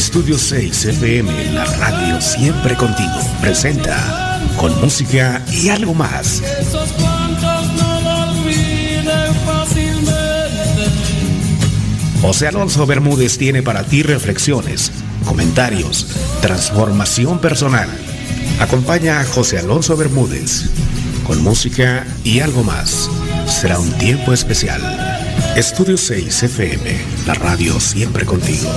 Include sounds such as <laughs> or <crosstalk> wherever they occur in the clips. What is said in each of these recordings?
Estudio 6 FM, la radio siempre contigo, presenta con música y algo más. José Alonso Bermúdez tiene para ti reflexiones, comentarios, transformación personal. Acompaña a José Alonso Bermúdez con música y algo más. Será un tiempo especial. Estudio 6 FM, la radio siempre contigo.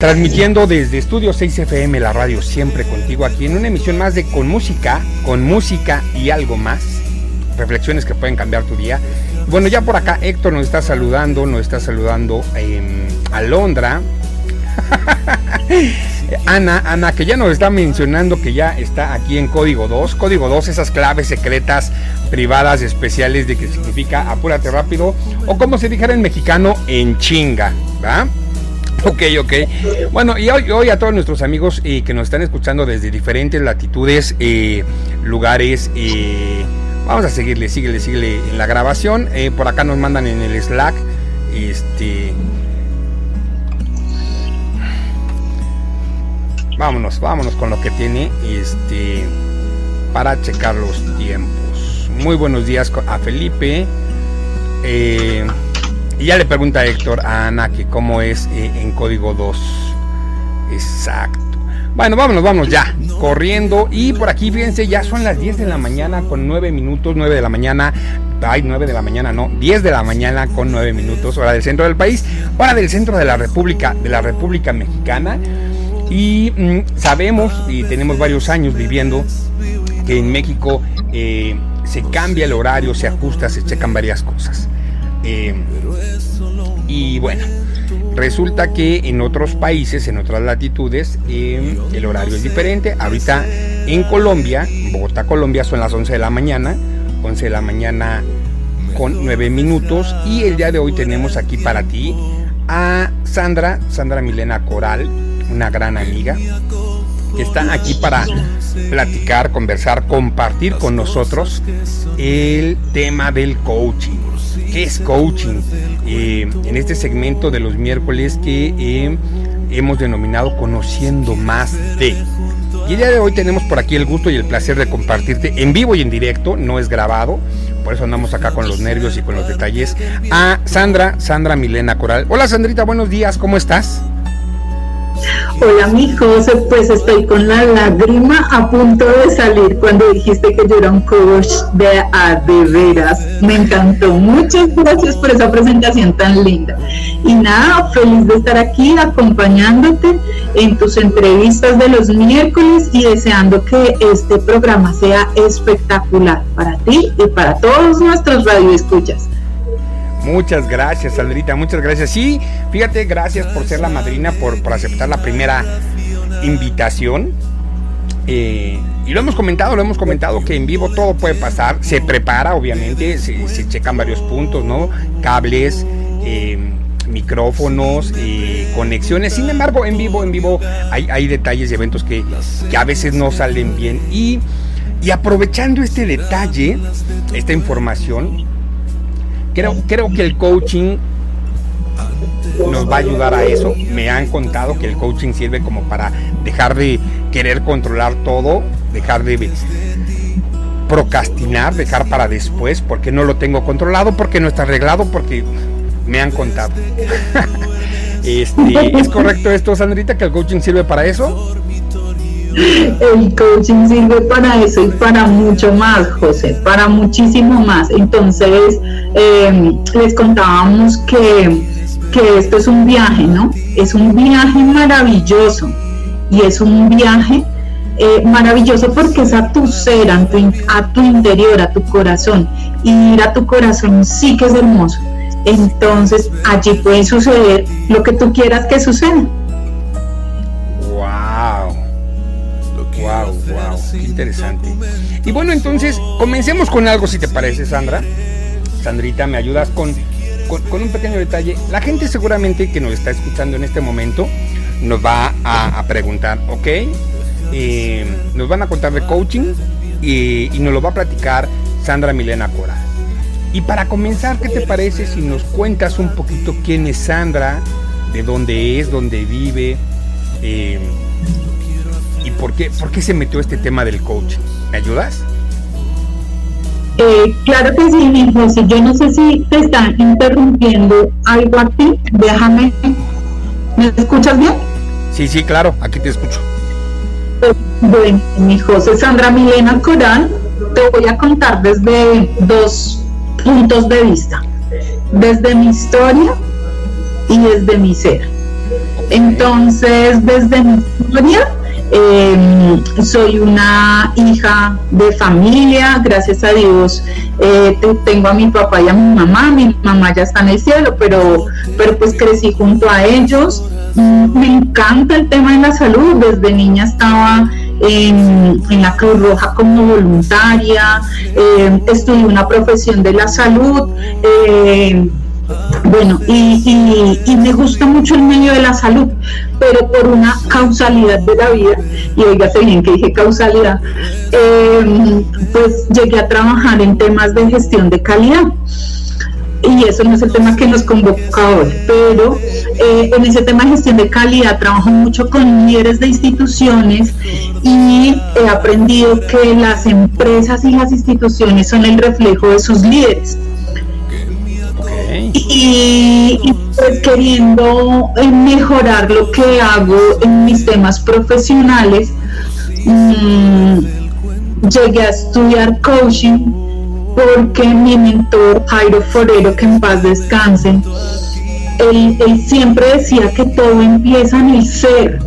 Transmitiendo desde Estudio 6 FM, la radio siempre contigo, aquí en una emisión más de Con Música, con Música y algo más. Reflexiones que pueden cambiar tu día. Bueno, ya por acá Héctor nos está saludando, nos está saludando eh, Alondra. <laughs> Ana, Ana, que ya nos está mencionando que ya está aquí en código 2. Código 2, esas claves secretas, privadas, especiales de que significa apúrate rápido. O como se dijera en mexicano, en chinga, ¿va? Ok, ok. Bueno, y hoy, a todos nuestros amigos eh, que nos están escuchando desde diferentes latitudes, eh, lugares, eh, vamos a seguirle, síguele, síguele en la grabación. por acá nos mandan en el Slack, este... Vámonos, vámonos con lo que tiene, este, para checar los tiempos. Muy buenos días a Felipe. Eh, y ya le pregunta Héctor a Ana que cómo es eh, en código 2. Exacto. Bueno, vámonos, vámonos ya. Corriendo. Y por aquí, fíjense, ya son las 10 de la mañana con 9 minutos. 9 de la mañana. Ay, 9 de la mañana, no. 10 de la mañana con 9 minutos. Hora del centro del país. Hora del centro de la República, de la República Mexicana. Y mm, sabemos, y tenemos varios años viviendo, que en México eh, se cambia el horario, se ajusta, se checan varias cosas. Eh, y bueno, resulta que en otros países, en otras latitudes, eh, el horario es diferente. Ahorita en Colombia, Bogotá, Colombia, son las 11 de la mañana, 11 de la mañana con 9 minutos. Y el día de hoy tenemos aquí para ti a Sandra, Sandra Milena Coral, una gran amiga, que está aquí para platicar, conversar, compartir con nosotros el tema del coaching. ¿Qué es coaching? Eh, en este segmento de los miércoles que eh, hemos denominado Conociendo más de. Y el día de hoy tenemos por aquí el gusto y el placer de compartirte en vivo y en directo, no es grabado, por eso andamos acá con los nervios y con los detalles, a Sandra, Sandra Milena Coral. Hola Sandrita, buenos días, ¿cómo estás? Hola mi José, pues estoy con la lágrima a punto de salir cuando dijiste que yo era un coach de a de veras. Me encantó. Muchas gracias por esa presentación tan linda. Y nada, feliz de estar aquí acompañándote en tus entrevistas de los miércoles y deseando que este programa sea espectacular para ti y para todos nuestros radioescuchas. Muchas gracias, Sandrita, muchas gracias. Sí, fíjate, gracias por ser la madrina, por, aceptar la primera invitación. Eh, y lo hemos comentado, lo hemos comentado que en vivo todo puede pasar. Se prepara, obviamente, se, checan varios puntos, ¿no? Cables, eh, micrófonos, eh, conexiones. Sin embargo, en vivo, en vivo hay, hay detalles y eventos que, que, a veces no salen bien. Y, y aprovechando este detalle, esta información, Creo, que el coaching nos va a ayudar a eso. Me han contado que el coaching sirve como para dejar de querer controlar todo, dejar de procrastinar, dejar para después, porque no lo tengo controlado, porque no está arreglado, porque me han contado. <laughs> este, ¿Es correcto esto, Sandrita, que el coaching sirve para eso? El coaching sirve para eso y para mucho más, José, para muchísimo más. Entonces, eh, les contábamos que, esto es un viaje, ¿no? Es un viaje maravilloso y es un viaje eh, maravilloso porque es a tu ser, a tu, a tu interior, a tu corazón. Y ir a tu corazón sí que es hermoso. Entonces, allí puede suceder lo que tú quieras que suceda. Interesante. Y bueno, entonces comencemos con algo, si te parece, Sandra. Sandrita, me ayudas con, con, un pequeño detalle. La gente seguramente que nos está escuchando en este momento nos va a, preguntar, ¿ok? Eh, nos van a contar de coaching, y, nos lo va a platicar Sandra Milena Cora. Y para comenzar, ¿qué te parece si nos cuentas un poquito quién es Sandra, de dónde es, dónde vive eh, y por qué, por qué se metió este tema del coaching? ¿Me ayudas? Eh, claro que sí, mi José. Yo no sé si te están interrumpiendo algo a ti. Déjame. ¿Me escuchas bien? Sí, sí, claro. Aquí te escucho. Bueno, mi José Sandra Milena Coral, te voy a contar desde dos puntos de vista. Desde mi historia y desde mi ser. Entonces, desde mi historia, eh, soy una hija de familia, gracias a Dios eh, tengo a mi papá y a mi mamá, mi mamá ya está en el cielo, pero, pero pues crecí junto a ellos. Mm, me encanta el tema de la salud, desde niña estaba en, la Cruz Roja como voluntaria, eh, estudié una profesión de la salud. Eh, bueno, y, me gusta mucho el medio de la salud, pero por una causalidad de la vida, y oígase bien que dije causalidad, em, pues llegué a trabajar en temas de gestión de calidad. Y eso no es el tema que nos convoca hoy, pero eh, en ese tema de gestión de calidad trabajo mucho con líderes de instituciones y he aprendido que las empresas y las instituciones son el reflejo de sus líderes. Y, pues queriendo eh, mejorar lo que hago en mis temas profesionales, mm, llegué a estudiar coaching porque mi mentor Jairo Forero, que en paz descanse, él, siempre decía que todo empieza en el ser,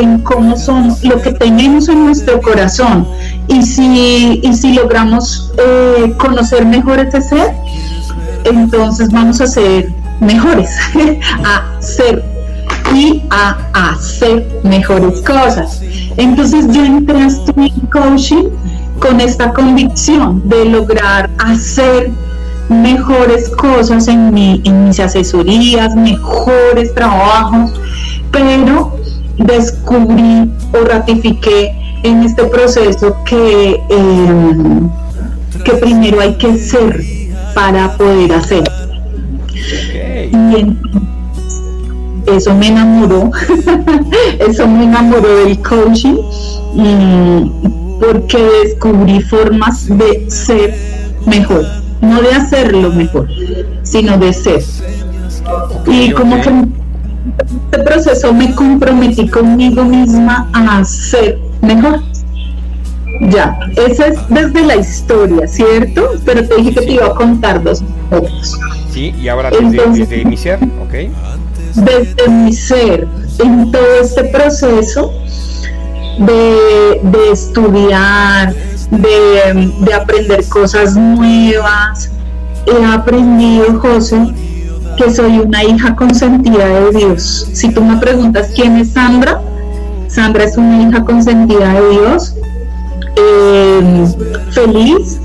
en cómo son, lo que tenemos en nuestro corazón. Y si, y si logramos eh, conocer mejor ese ser, entonces vamos a ser mejores, <laughs> a ser y a hacer mejores cosas. Entonces yo entré a estudiar coaching con esta convicción de lograr hacer mejores cosas en, mi, en mis asesorías, mejores trabajos, pero descubrí o ratifiqué en este proceso que, em, que primero hay que ser para poder hacer. Y eso me enamoró, <laughs> eso me enamoró del coaching, porque descubrí formas de ser mejor, no de hacerlo mejor, sino de ser. y como que en este proceso me comprometí conmigo misma a ser mejor. Ya, esa es desde la historia, ¿cierto? Pero te dije que te iba a contar dos cosas. Sí, y ahora desde, mi ser, ¿ok? Desde mi ser, en todo este proceso de, estudiar, de, de aprender cosas nuevas, he aprendido, José, que soy una hija consentida de Dios. Si tú me preguntas quién es Sandra, Sandra es una hija consentida de Dios eh, feliz,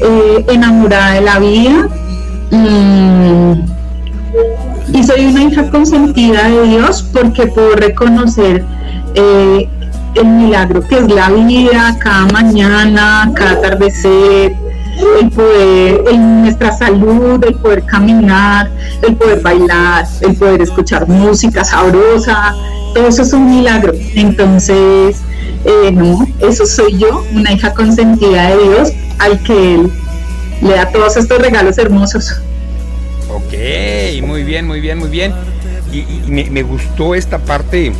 eh, enamorada de la vida. Mm, y soy una hija consentida de Dios porque puedo reconocer eh, el milagro que es la vida, cada mañana, cada atardecer, el poder, en nuestra salud, el poder caminar, el poder bailar, el poder escuchar música sabrosa, todo eso es un milagro. Entonces, eh, no, eso soy yo, una hija consentida de Dios, al que Él le da todos estos regalos hermosos. Ok, muy bien, muy bien, muy bien. Y, me, gustó esta parte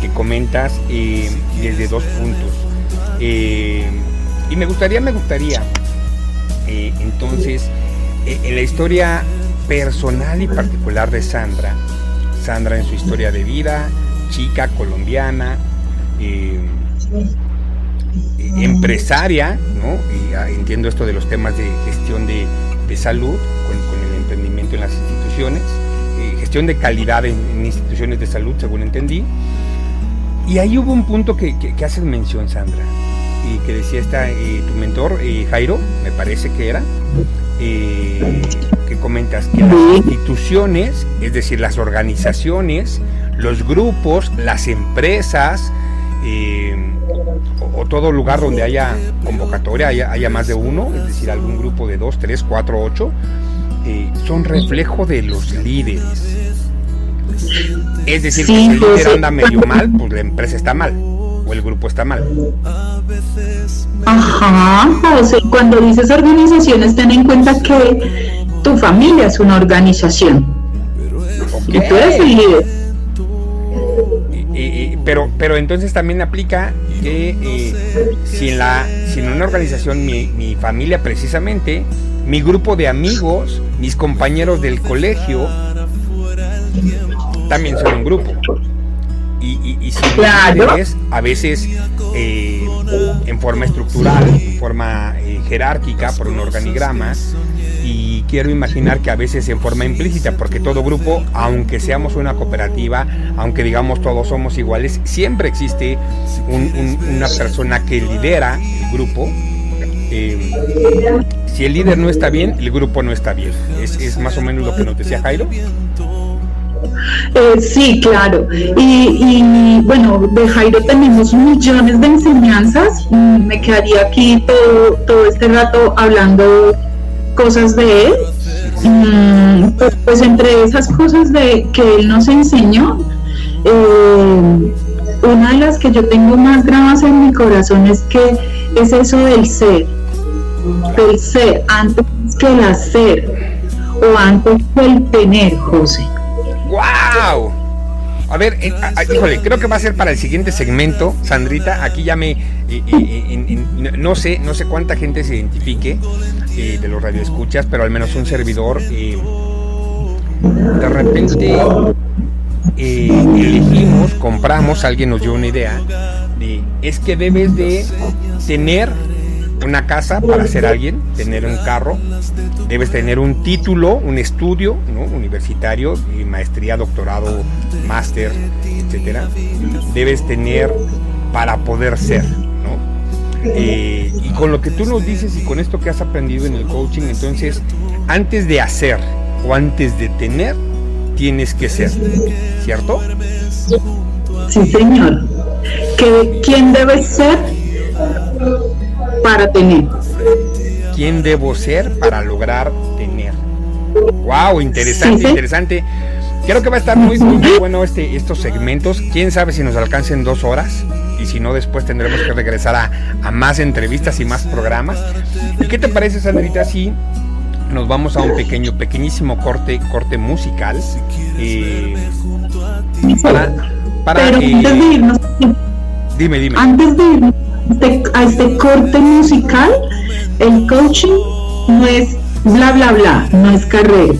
que comentas eh, desde dos puntos. Eh, y me gustaría, me gustaría, entonces, en la historia personal y particular de Sandra, Sandra en su historia de vida, chica colombiana, eh, empresaria, ¿no? Y ah, entiendo esto de los temas de gestión de, salud con, el emprendimiento en las instituciones, eh, gestión de calidad en, instituciones de salud, según entendí. Y ahí hubo un punto que, que, haces mención, Sandra, y que decía esta, eh, tu mentor, Jairo, me parece que era, que comentas que las instituciones, es decir, las organizaciones, los grupos, las empresas, eh, o, todo lugar donde haya convocatoria, haya, más de uno, es decir, algún grupo de dos, tres, cuatro, ocho, eh, son reflejo de los líderes. Es decir, si el líder anda medio mal, pues la empresa está mal o el grupo está mal. Ajá, José, cuando dices organizaciones, ten en cuenta que tu familia es una organización. Y tú eres el líder pero, pero entonces también aplica que eh, si, en la, si en una organización mi, mi familia precisamente, mi grupo de amigos, mis compañeros del colegio, también son un grupo. Y, y, y si a veces eh, en forma estructural, en forma eh, jerárquica, por un organigrama, y quiero imaginar que a veces en forma implícita, porque todo grupo, aunque seamos una cooperativa, aunque digamos todos somos iguales, siempre existe una persona que lidera el grupo. Eh, si el líder no está bien, el grupo no está bien. Es, más o menos lo que nos decía Jairo. Eh, sí, claro. Y, bueno, de Jairo tenemos millones de enseñanzas. Me quedaría aquí todo, todo este rato hablando cosas de él. Mm, pues, entre esas cosas de que él nos enseñó, eh, una de las que yo tengo más grabadas en mi corazón es que es eso del ser, del ser antes que el hacer o antes que el tener, José. ¡Wow! A ver, eh, híjole, creo que va a ser para el siguiente segmento, Sandrita. Aquí ya me. no sé no sé cuánta gente se identifique eh, de los radioescuchas, pero al menos un servidor. Eh, de repente elegimos, compramos, alguien nos dio una idea. De, es que debes de tener una casa para ser alguien, tener un carro, debes tener un título, un estudio universitario, maestría, doctorado, máster, etcétera. Debes tener para poder ser, eh, y con lo que tú nos dices y con esto que has aprendido en el coaching, entonces, antes de hacer o antes de tener, tienes que ser, ¿cierto? Sí, señor. ¿Quién debe ser? Para tener. ¿Quién debo ser para lograr tener? Wow, interesante, interesante. Creo que va a estar muy, muy, bueno este, estos segmentos. Quién sabe si nos alcancen dos horas. Y si no, después tendremos que regresar a, más entrevistas y más programas. ¿Y qué te parece, Sandrita, si nos vamos a un pequeño, pequeñísimo corte, corte musical? Eh, para, para dime, dime. Antes de irnos a este corte musical, el coaching no es bla, bla, bla, no es carrera.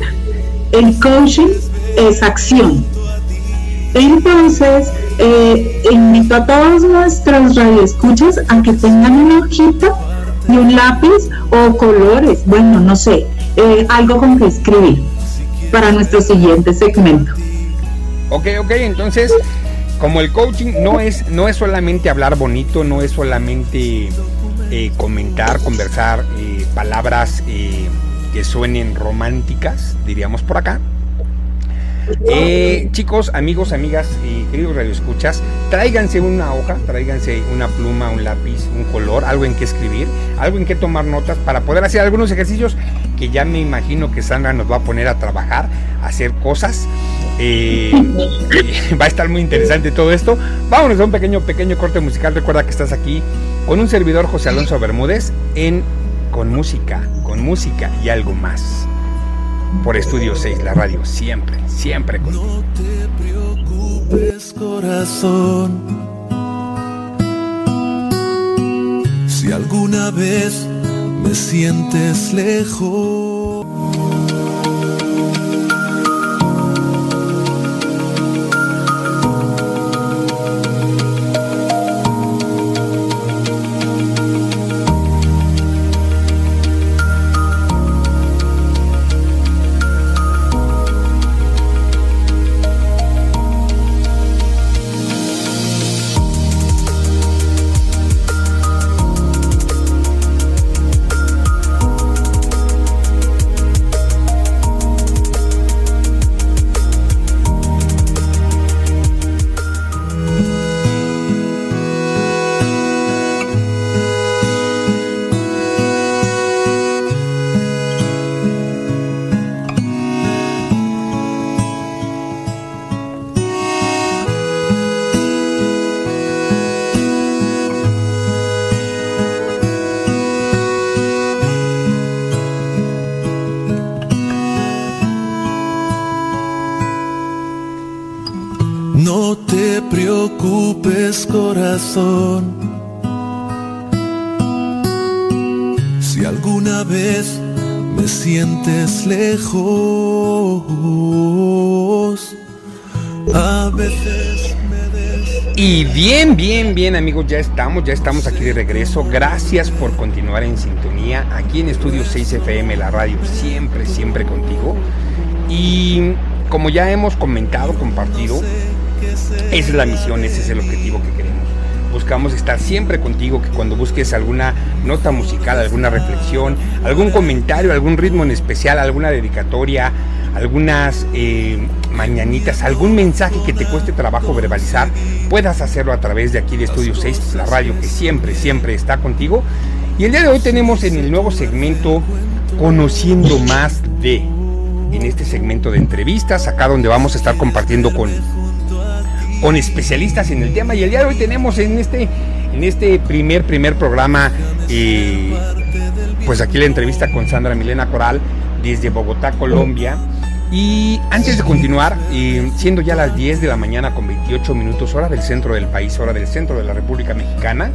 El coaching es acción. Entonces, eh, invito a todos nuestros radioescuchas a que tengan una hojita y un lápiz o colores, bueno, no sé, eh, algo con que escribir para nuestro siguiente segmento. Ok, ok, entonces como el coaching no es, no es solamente hablar bonito, no es solamente eh, comentar, conversar eh, palabras eh, que suenen románticas, diríamos por acá. chicos, amigos, amigas y queridos radioescuchas, tráiganse una hoja, tráiganse una pluma, un lápiz, un color, algo en que escribir, algo en que tomar notas para poder hacer algunos ejercicios que ya me imagino que Sandra nos va a poner a trabajar, a hacer cosas eh, <laughs> va a estar muy interesante todo esto. Vámonos a un pequeño, pequeño corte musical. Recuerda que estás aquí con un servidor José Alonso Bermúdez en Con Música, con Música y algo más. Por Estudio 6, la radio, siempre, siempre contigo. No te preocupes, corazón. Si alguna vez me sientes lejos Si alguna vez me sientes lejos, a veces y bien, bien, bien amigos, ya estamos, ya estamos aquí de regreso. Gracias por continuar en sintonía aquí en Estudio 6 FM, la radio siempre, siempre contigo. Y como ya hemos comentado, compartido, esa es la misión, ese es el objetivo que. Buscamos estar siempre contigo, que cuando busques alguna nota musical, alguna reflexión, algún comentario, algún ritmo en especial, alguna dedicatoria, algunas eh, mañanitas, algún mensaje que te cueste trabajo verbalizar, puedas hacerlo a través de aquí de Estudio 6, la radio que siempre, siempre está contigo. Y el día de hoy tenemos en el nuevo segmento Conociendo más de, en este segmento de entrevistas, acá donde vamos a estar compartiendo con, con especialistas en el tema. Y el día de hoy tenemos en este, en este primer, primer programa, eh, pues aquí la entrevista con Sandra Milena Coral desde Bogotá, Colombia. Y antes de continuar, siendo ya las 10 de la mañana con 28 minutos, hora del centro del país, hora del centro de la República Mexicana,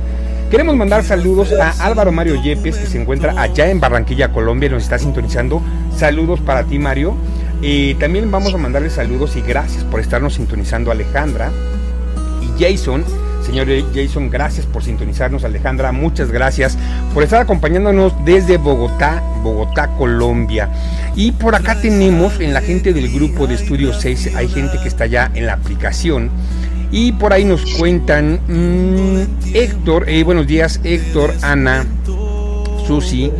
queremos mandar saludos a Álvaro Mario Yepes, que se encuentra allá en Barranquilla, Colombia, y nos está sintonizando. Saludos para ti, Mario. Y también vamos a mandarle saludos y gracias por estarnos sintonizando, Alejandra y Jason Señor Jason, gracias por sintonizarnos. Alejandra, muchas gracias por estar acompañándonos desde Bogotá, Bogotá, Colombia. Y por acá tenemos en la gente del grupo de Estudio 6, hay gente que está ya en la aplicación. Y por ahí nos cuentan mm, Héctor, eh, buenos días Héctor, Ana, Susi.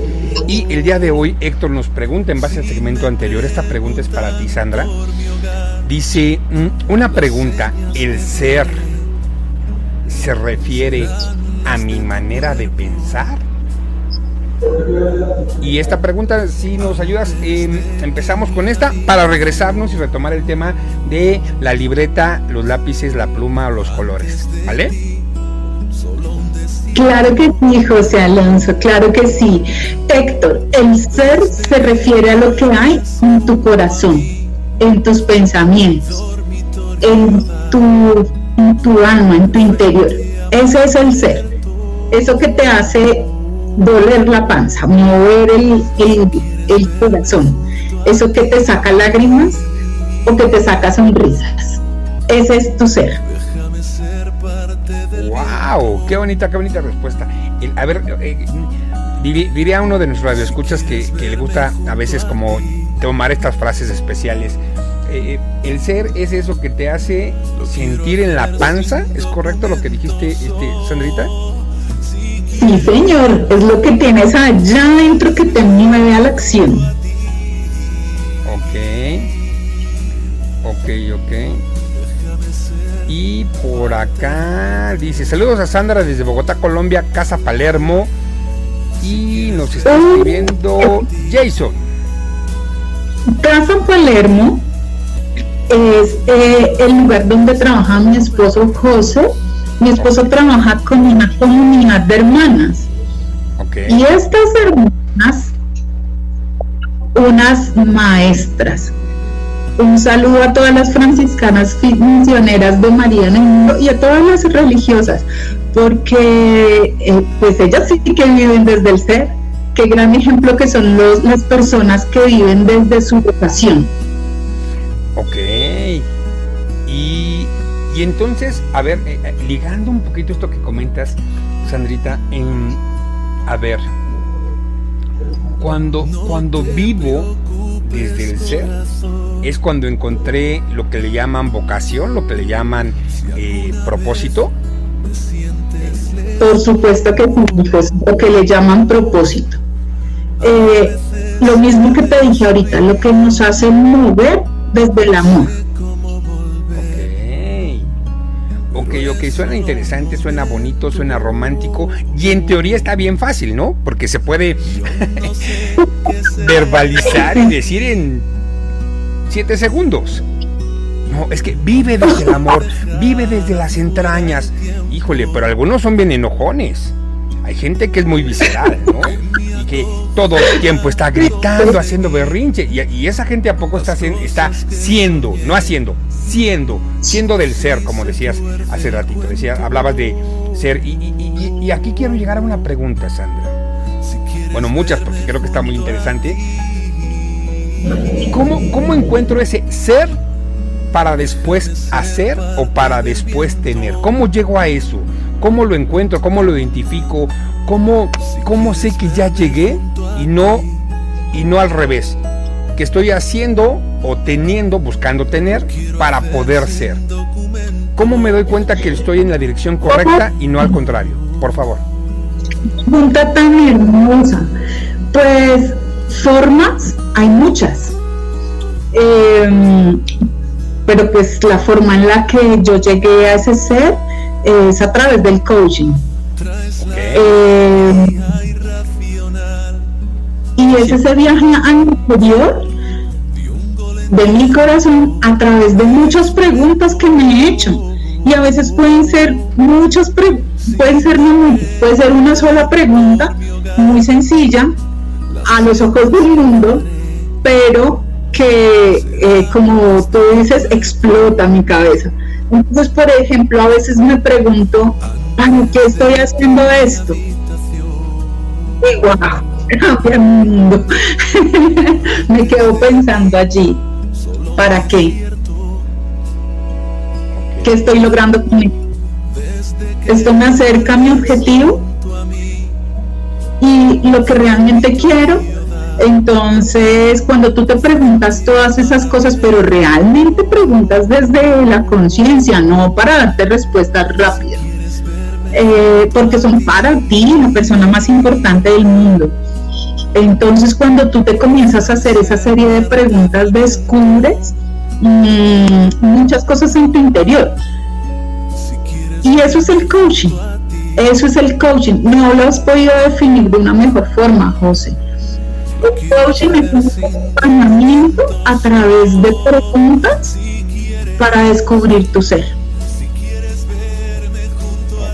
Y el día de hoy Héctor nos pregunta en base al segmento anterior, esta pregunta es para ti Sandra. Dice, mm, una pregunta, el ser se refiere a mi manera de pensar? Y esta pregunta, si nos ayudas, em, empezamos con esta para regresarnos y retomar el tema de la libreta, los lápices, la pluma o los colores. ¿Vale? Claro que sí, José Alonso, claro que sí. Héctor, el ser se refiere a lo que hay en tu corazón, en tus pensamientos, en tu alma, en tu interior. Ese es el ser. Eso que te hace doler la panza, mover el, el, corazón. Eso que te saca lágrimas o que te saca sonrisas. Ese es tu ser. ¡Wow! ¡Qué bonita, qué bonita respuesta! a ver, eh, diría uno de nuestros radioescuchas que, que le gusta a veces como tomar estas frases especiales eh, el ser es eso que te hace sentir en la panza, ¿es correcto lo que dijiste, este, Sandrita? Sí, señor, es lo que tienes allá adentro que te mueve a la acción. Ok, ok, ok. Y por acá dice, saludos a Sandra desde Bogotá, Colombia, Casa Palermo. Y nos está escribiendo Jason. Casa Palermo es eh, el lugar donde trabaja mi esposo José. Mi esposo trabaja con una comunidad de hermanas. Y estas hermanas, unas maestras. Un saludo a todas las franciscanas misioneras de María en el mundo y a todas las religiosas, porque eh, pues ellas sí que viven desde el ser. Qué gran ejemplo que son los, las personas que viven desde su vocación. Ok. Y, entonces, a ver, eh, eh, ligando un poquito esto que comentas, Sandrita, en, a ver, cuando, cuando vivo desde el ser, es cuando encontré lo que le llaman vocación, lo que le llaman eh, propósito. Por supuesto que sí, lo que le llaman propósito. lo mismo que te dije ahorita, lo que nos hace mover desde el amor. Ok, ok, suena interesante, suena bonito, suena romántico y en teoría está bien fácil, ¿no? Porque se puede <laughs> verbalizar y decir en siete segundos. No, es que vive desde el amor, vive desde las entrañas. Híjole, pero algunos son bien enojones. Hay gente que es muy visceral, ¿no? que todo el tiempo está gritando, haciendo berrinche. Y, esa gente a poco está, está siendo, no haciendo, siendo, siendo del ser, como decías hace ratito. Decía, hablabas de ser. Y, aquí quiero llegar a una pregunta, Sandra. Bueno, muchas, porque creo que está muy interesante. ¿Cómo, cómo encuentro ese ser para después hacer o para después tener? ¿Cómo llego a eso? ¿Cómo lo encuentro? ¿Cómo lo identifico? ¿Cómo, cómo sé que ya llegué y no, y no al revés? Que estoy haciendo o teniendo, buscando tener para poder ser. ¿Cómo me doy cuenta que estoy en la dirección correcta y no al contrario? Por favor. Pregunta tan hermosa. Pues formas hay muchas. Em, pero pues la forma en la que yo llegué a ese ser es a través del coaching. Eh, y es ese viaje al interior de mi corazón a través de muchas preguntas que me he hecho. Y a veces pueden ser muchas pueden ser puede ser una sola pregunta muy sencilla a los ojos del mundo, pero que eh, como tú dices explota mi cabeza. Entonces, por ejemplo, a veces me pregunto, ¿para qué estoy haciendo esto? Y wow, el mundo. <laughs> me quedo pensando allí, ¿para qué? ¿Qué estoy logrando con esto? Esto me acerca a mi objetivo y lo que realmente quiero entonces, cuando tú te preguntas todas esas cosas, pero realmente preguntas desde la conciencia, no para darte respuestas rápidas, eh, porque son para ti la persona más importante del mundo. Entonces, cuando tú te comienzas a hacer esa serie de preguntas, descubres mm, muchas cosas en tu interior. Y eso es el coaching. Eso es el coaching. No lo has podido definir de una mejor forma, José el coaching es un acompañamiento a través de preguntas para descubrir tu ser.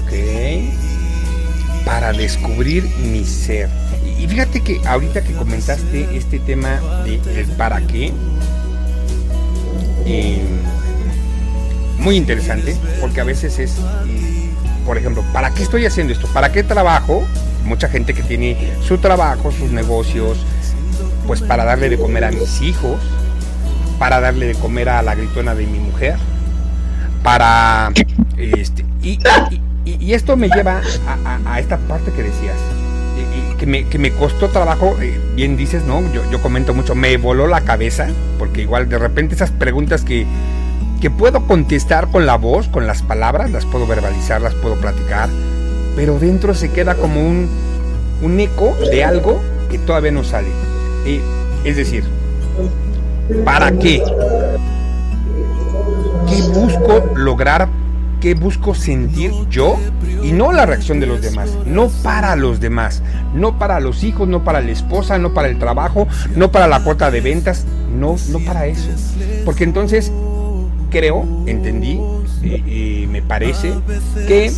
Ok. Para descubrir mi ser. Y fíjate que ahorita que comentaste este tema de el para qué, eh, muy interesante, porque a veces es, por ejemplo, ¿para qué estoy haciendo esto? ¿Para qué trabajo? Mucha gente que tiene su trabajo, sus negocios, pues para darle de comer a mis hijos, para darle de comer a la gritona de mi mujer, para este, y, esto me lleva a, esta parte que decías, que, me, que, me, costó trabajo, eh, bien dices, ¿no? Yo, yo comento mucho, me voló la cabeza, porque igual de repente esas preguntas que, que puedo contestar con la voz, con las palabras, las puedo verbalizar, las puedo platicar, pero dentro se queda como un, un eco de algo que todavía no sale es decir, ¿para qué? ¿Qué busco lograr? ¿Qué busco sentir yo? Y no la reacción de los demás, no para los demás, no para los hijos, no para la esposa, no para el trabajo, no para la cuota de ventas, no, no para eso. Porque entonces creo, entendí, y me parece que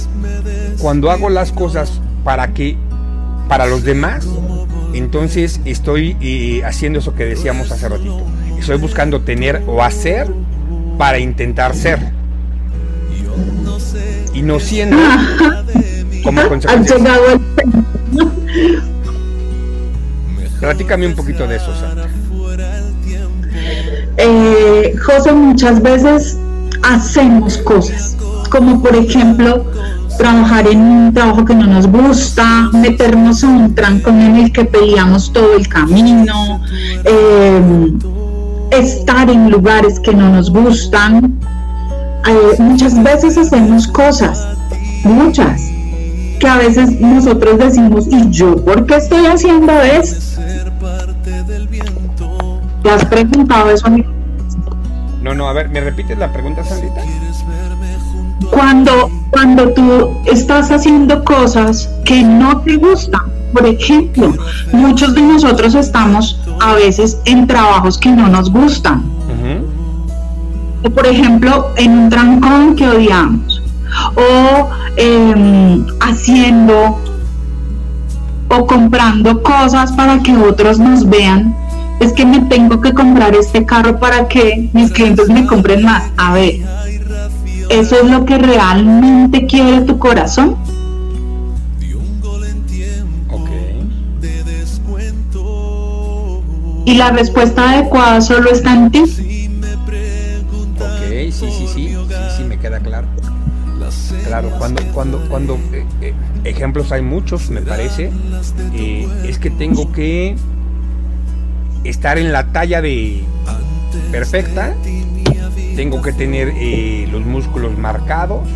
cuando hago las cosas para que para los demás, entonces estoy eh, haciendo eso que decíamos hace ratito. Estoy buscando tener o hacer para intentar ser. Y no siendo <laughs> como consecuencia. Platícame un poquito de eso, Sandra. Eh, José, muchas veces hacemos cosas, como por ejemplo trabajar en un trabajo que no nos gusta, meternos en un trancón en el que peleamos todo el camino, em, estar en lugares que no nos gustan. Eh, muchas veces hacemos cosas, muchas, que a veces nosotros decimos, ¿y yo por qué estoy haciendo esto? ¿Te has preguntado eso, amigo? No, no, a ver, ¿me repites la pregunta, Sandita? Cuando, cuando tú estás haciendo cosas que no te gustan, por ejemplo, muchos de nosotros estamos a veces en trabajos que no nos gustan. O por ejemplo, en un trancón que odiamos. O em, haciendo o comprando cosas para que otros nos vean. Es que me tengo que comprar este carro para que mis clientes me compren más. A ver, ¿eso es lo que realmente quiere tu corazón? Y la respuesta adecuada solo está en ti. Ok, sí, sí, sí, sí, sí, me queda claro. Claro, cuando, cuando, cuando eh, eh, ejemplos hay muchos, me parece, eh, es que tengo que estar en la talla de perfecta, tengo que tener los músculos marcados.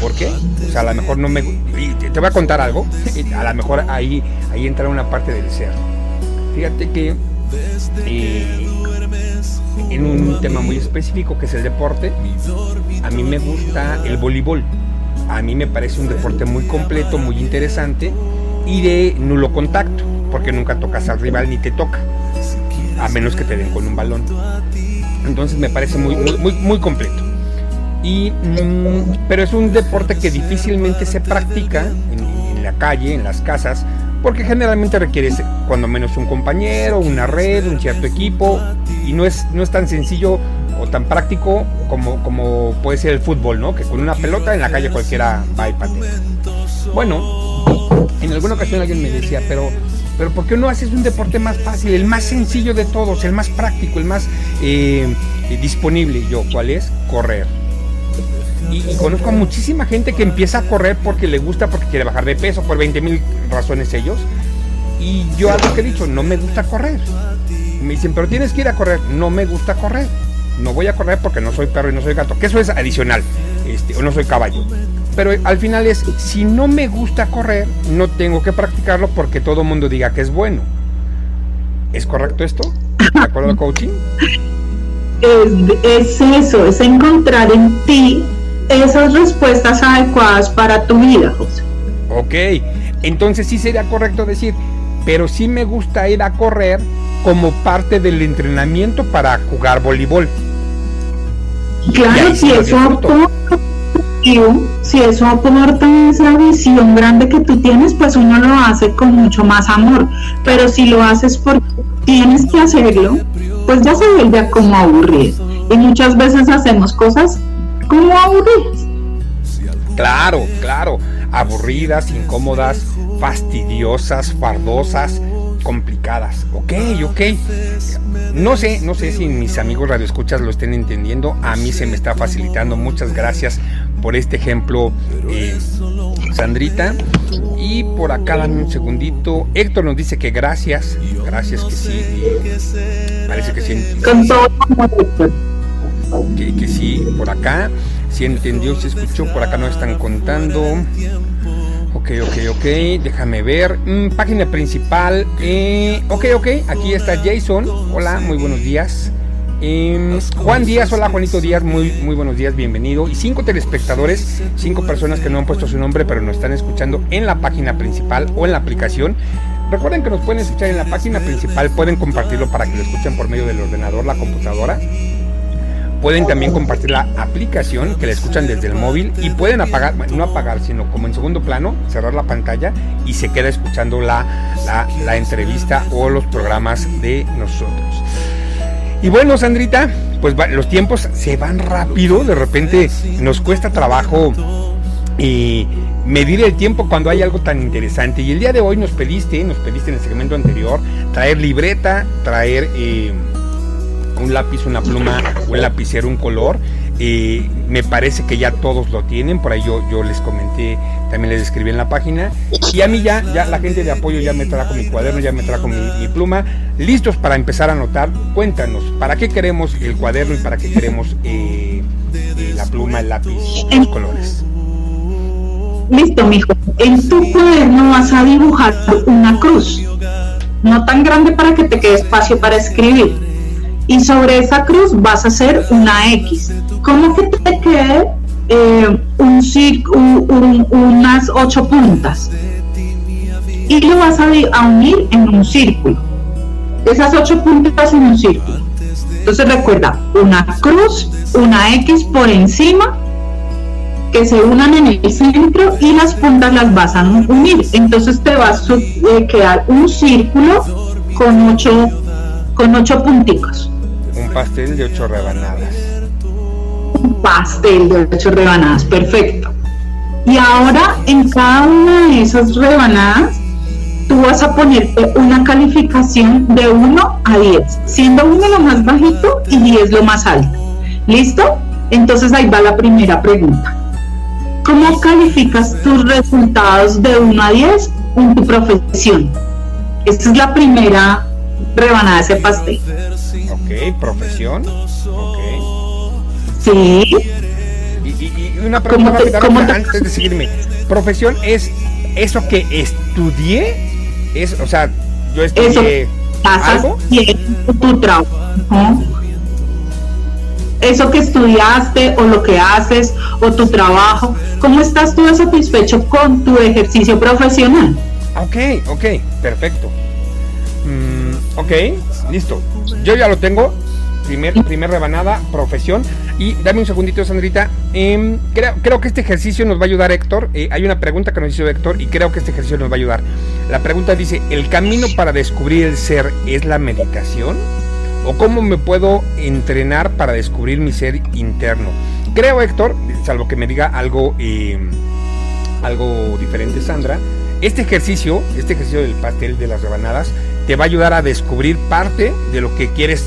¿Por qué? O sea, a lo mejor no me... Te voy a contar algo, <laughs> a lo mejor ahí, ahí entra una parte del ser Fíjate que eh, en un tema muy específico que es el deporte, a mí me gusta el voleibol. A mí me parece un deporte muy completo, muy interesante y de nulo contacto, porque nunca tocas al rival ni te toca, a menos que te den con un balón. Entonces me parece muy, muy, muy, completo. Y, mm, pero es un deporte que difícilmente se practica en la calle, en las casas, porque generalmente requieres cuando menos un compañero, una red, un cierto equipo, y no es, no es tan sencillo o tan práctico como, como puede ser el fútbol, ¿no? Que con una pelota en la calle cualquiera va y patea. Bueno, en alguna ocasión alguien me decía, pero, pero ¿por qué no haces un deporte más fácil, el más sencillo de todos, el más práctico, el más eh, disponible? Yo, ¿cuál es? Correr y, conozco a muchísima gente que empieza a correr porque le gusta, porque quiere bajar de peso, por 20 mil razones ellos. Y yo algo que he dicho, no me gusta correr. Me dicen, pero tienes que ir a correr. No me gusta correr. No voy a correr porque no soy perro y no soy gato. Que eso es adicional. Este, o no soy caballo. Pero al final es, si no me gusta correr, no tengo que practicarlo porque todo el mundo diga que es bueno. ¿Es correcto esto? ¿De acuerdo al coaching? Es, es eso, es encontrar en ti esas respuestas adecuadas para tu vida, José. Ok, entonces sí sería correcto decir, pero sí me gusta ir a correr como parte del entrenamiento para jugar voleibol. Claro, si eso aporta, si eso aporta esa visión grande que tú tienes, pues uno lo hace con mucho más amor. Pero si lo haces porque tienes que hacerlo, pues ya se vuelve como aburrir. Y muchas veces hacemos cosas como aburridas. Claro, claro, aburridas, incómodas, fastidiosas, fardosas, complicadas. Ok, ok. No sé, no sé si mis amigos radioescuchas lo estén entendiendo. A mí se me está facilitando. Muchas gracias por este ejemplo, eh, Sandrita. Y por acá, dame un segundito. Héctor nos dice que gracias. Gracias que sí. parece que sí. Con todo que, que sí, por acá, si entendió, si escuchó, por acá nos están contando. Ok, ok, ok, déjame ver. Mm, página principal. Eh, ok, ok, aquí está Jason. Hola, muy buenos días. Em, Juan Díaz, hola Juanito Díaz, muy, muy buenos días, bienvenido. Y cinco telespectadores, cinco personas que no han puesto su nombre, pero nos están escuchando en la página principal o en la aplicación. Recuerden que nos pueden escuchar en la página principal, pueden compartirlo para que lo escuchen por medio del ordenador, la computadora pueden también compartir la aplicación que la escuchan desde el móvil y pueden apagar, no apagar, sino como en segundo plano, cerrar la pantalla y se queda escuchando la, la, entrevista o los programas de nosotros. Y bueno, Sandrita, pues los tiempos se van rápido, de repente nos cuesta trabajo medir el tiempo cuando hay algo tan interesante. Y el día de hoy nos pediste, nos pediste en el segmento anterior, traer libreta, traer... Eh, un lápiz, una pluma, un lapicero, un color. y me parece que ya todos lo tienen, por ahí yo les comenté, también les escribí en la página. Y a mí ya, ya la gente de apoyo ya me trajo mi cuaderno, ya me trajo mi, mi pluma, listos para empezar a anotar. Cuéntanos, ¿para qué queremos el cuaderno y para qué queremos eh, eh, la pluma, el lápiz, los colores? Listo, mijo. En tu cuaderno vas a dibujar una cruz, no tan grande para que te quede espacio para escribir y sobre esa cruz vas a hacer una X. ¿Cómo que te quede eh, un, unas ocho puntas? Y lo vas a, a unir en un círculo. Esas ocho puntas en un círculo. Entonces recuerda, una cruz, una X por encima que se unan en el centro y las puntas las vas a unir. Entonces te va a eh, quedar un círculo con ocho, con ocho punticos. Un pastel de ocho rebanadas. Un pastel de ocho rebanadas, perfecto. Y ahora en cada una de esas rebanadas tú vas a ponerte una calificación de 1 a 10, siendo 1 lo más bajito y 10 lo más alto. ¿Listo? Entonces ahí va la primera pregunta. ¿Cómo calificas tus resultados de 1 a 10 en tu profesión? Esta es la primera rebanada de ese pastel. Ok, profesión. Sí. Y, una pregunta antes de seguirme. Profesión es eso que estudié, es, o sea, yo estudié algo. tu trabajo eso que estudiaste o lo que haces o tu trabajo, ¿cómo estás tú satisfecho con tu ejercicio profesional? Ok, ok, perfecto. Mm, ok, listo. Yo ya lo tengo. Primer, primer rebanada, profesión. Y dame un segundito, Sandrita. Em, creo, que este ejercicio nos va a ayudar, Héctor. Eh, hay una pregunta que nos hizo Héctor y creo que este ejercicio nos va a ayudar. La pregunta dice, ¿el camino para descubrir el ser es la meditación? ¿O cómo me puedo entrenar para descubrir mi ser interno? Creo, Héctor, salvo que me diga algo, eh, algo diferente, Sandra, este ejercicio, este ejercicio del pastel de las rebanadas, te va a ayudar a descubrir parte de lo que quieres,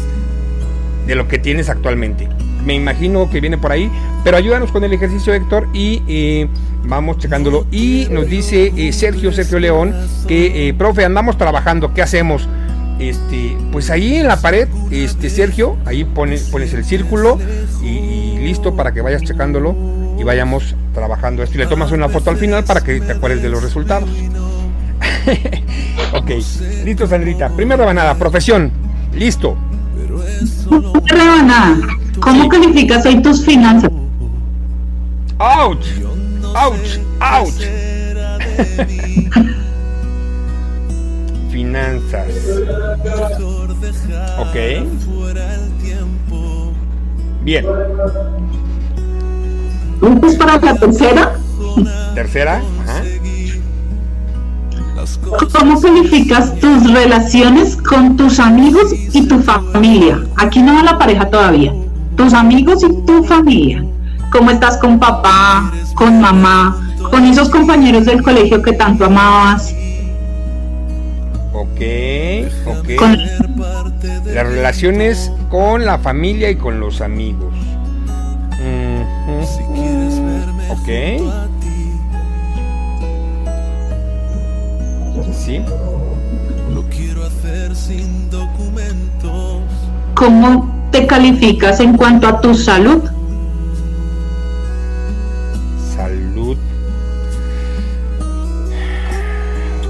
de lo que tienes actualmente. Me imagino que viene por ahí, pero ayúdanos con el ejercicio, Héctor, y eh, vamos checándolo. Y nos dice eh, Sergio, Sergio León, que, profe, andamos trabajando, ¿qué hacemos? este, pues ahí en la pared, este, Sergio, ahí pones, pones el círculo y, listo para que vayas checándolo y vayamos trabajando esto. Y le tomas una foto al final para que te acuerdes de los resultados. <laughs> ok, listo, Sandrita. Primera rebanada, profesión. Listo. Rebanada. ¿Cómo calificas hoy tus finanzas? ¡Auch! ¡Auch! ¡Auch! <laughs> finanzas. Ok. Bien. ¿Puntos para la tercera? Tercera. Ajá. ¿Cómo calificas tus relaciones con tus amigos y tu familia? Aquí no va la pareja todavía. Tus amigos y tu familia. ¿Cómo estás con papá, con mamá, con esos compañeros del colegio que tanto amabas? Ok, ok. Las relaciones con la familia y con los amigos. Ok. Sí. Lo quiero hacer sin documentos. ¿Cómo te calificas en cuanto a tu salud? Salud.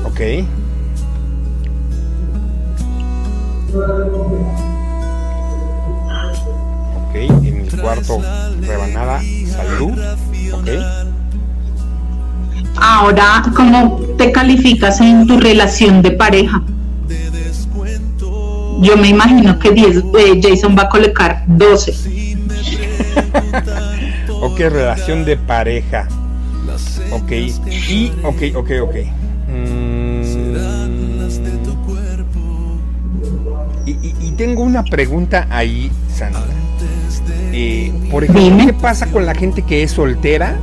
Ok. Ok, en mi cuarto rebanada salud. Ok. Ahora, ¿cómo te calificas en tu relación de pareja? Yo me imagino que eh, Jason va a colocar 12. <laughs> ok, relación de pareja. Ok, y, ok, ok, ok. Y, tengo una pregunta ahí, Sandra. Eh, por ejemplo, ¿qué pasa con la gente que es soltera?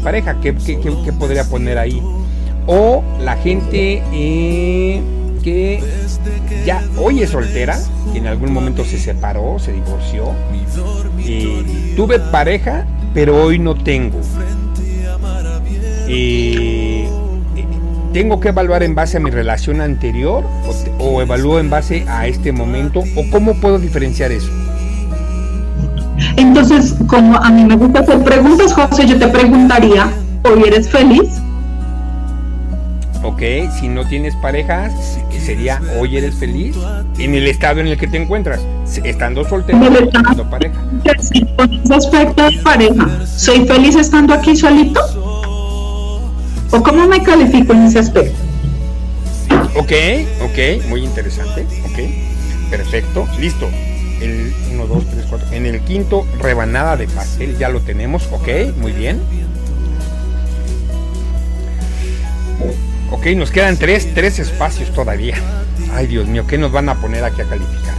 No tiene pareja, ¿qué, podría poner ahí? O la gente eh, que ya hoy es soltera, que en algún momento se separó, se divorció. tuve pareja, pero hoy no tengo. Eh, ¿Tengo que evaluar en base a mi relación anterior o, evalúo en base a este momento? ¿O cómo puedo diferenciar eso? Entonces, como a mí me gusta hacer preguntas, José, yo te preguntaría, ¿hoy eres feliz? Ok, si no tienes pareja, sería hoy eres feliz en el estado en el que te encuentras, estando soltero, estando pareja. Con ese aspecto de pareja, ¿soy feliz estando aquí solito? ¿O cómo me califico en ese aspecto? Ok, ok, muy interesante. Ok, perfecto, listo. El 1, 2, 3, 4. En el quinto, rebanada de pastel, ya lo tenemos, ok, muy bien. Ok, nos quedan tres, tres espacios todavía. Ay, Dios mío, ¿qué nos van a poner aquí a calificar?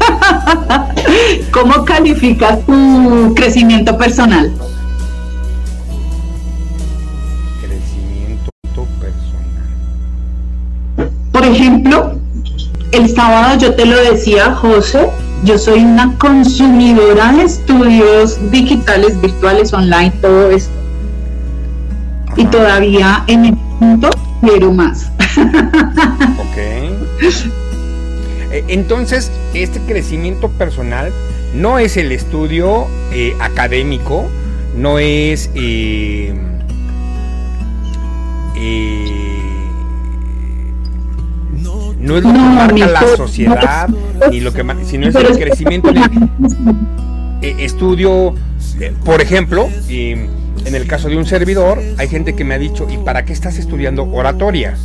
<laughs> ¿Cómo calificas tu crecimiento personal? Crecimiento personal. Por ejemplo, el sábado yo te lo decía, José, yo soy una consumidora de estudios digitales, virtuales, online, todo esto. Y todavía en el punto quiero más. Ok. Eh, entonces, este crecimiento personal no es el estudio eh, académico, no es eh, no es lo que marca la sociedad ni lo que sino es el crecimiento del estudio por ejemplo en el caso de un servidor hay gente que me ha dicho y para qué estás estudiando oratoria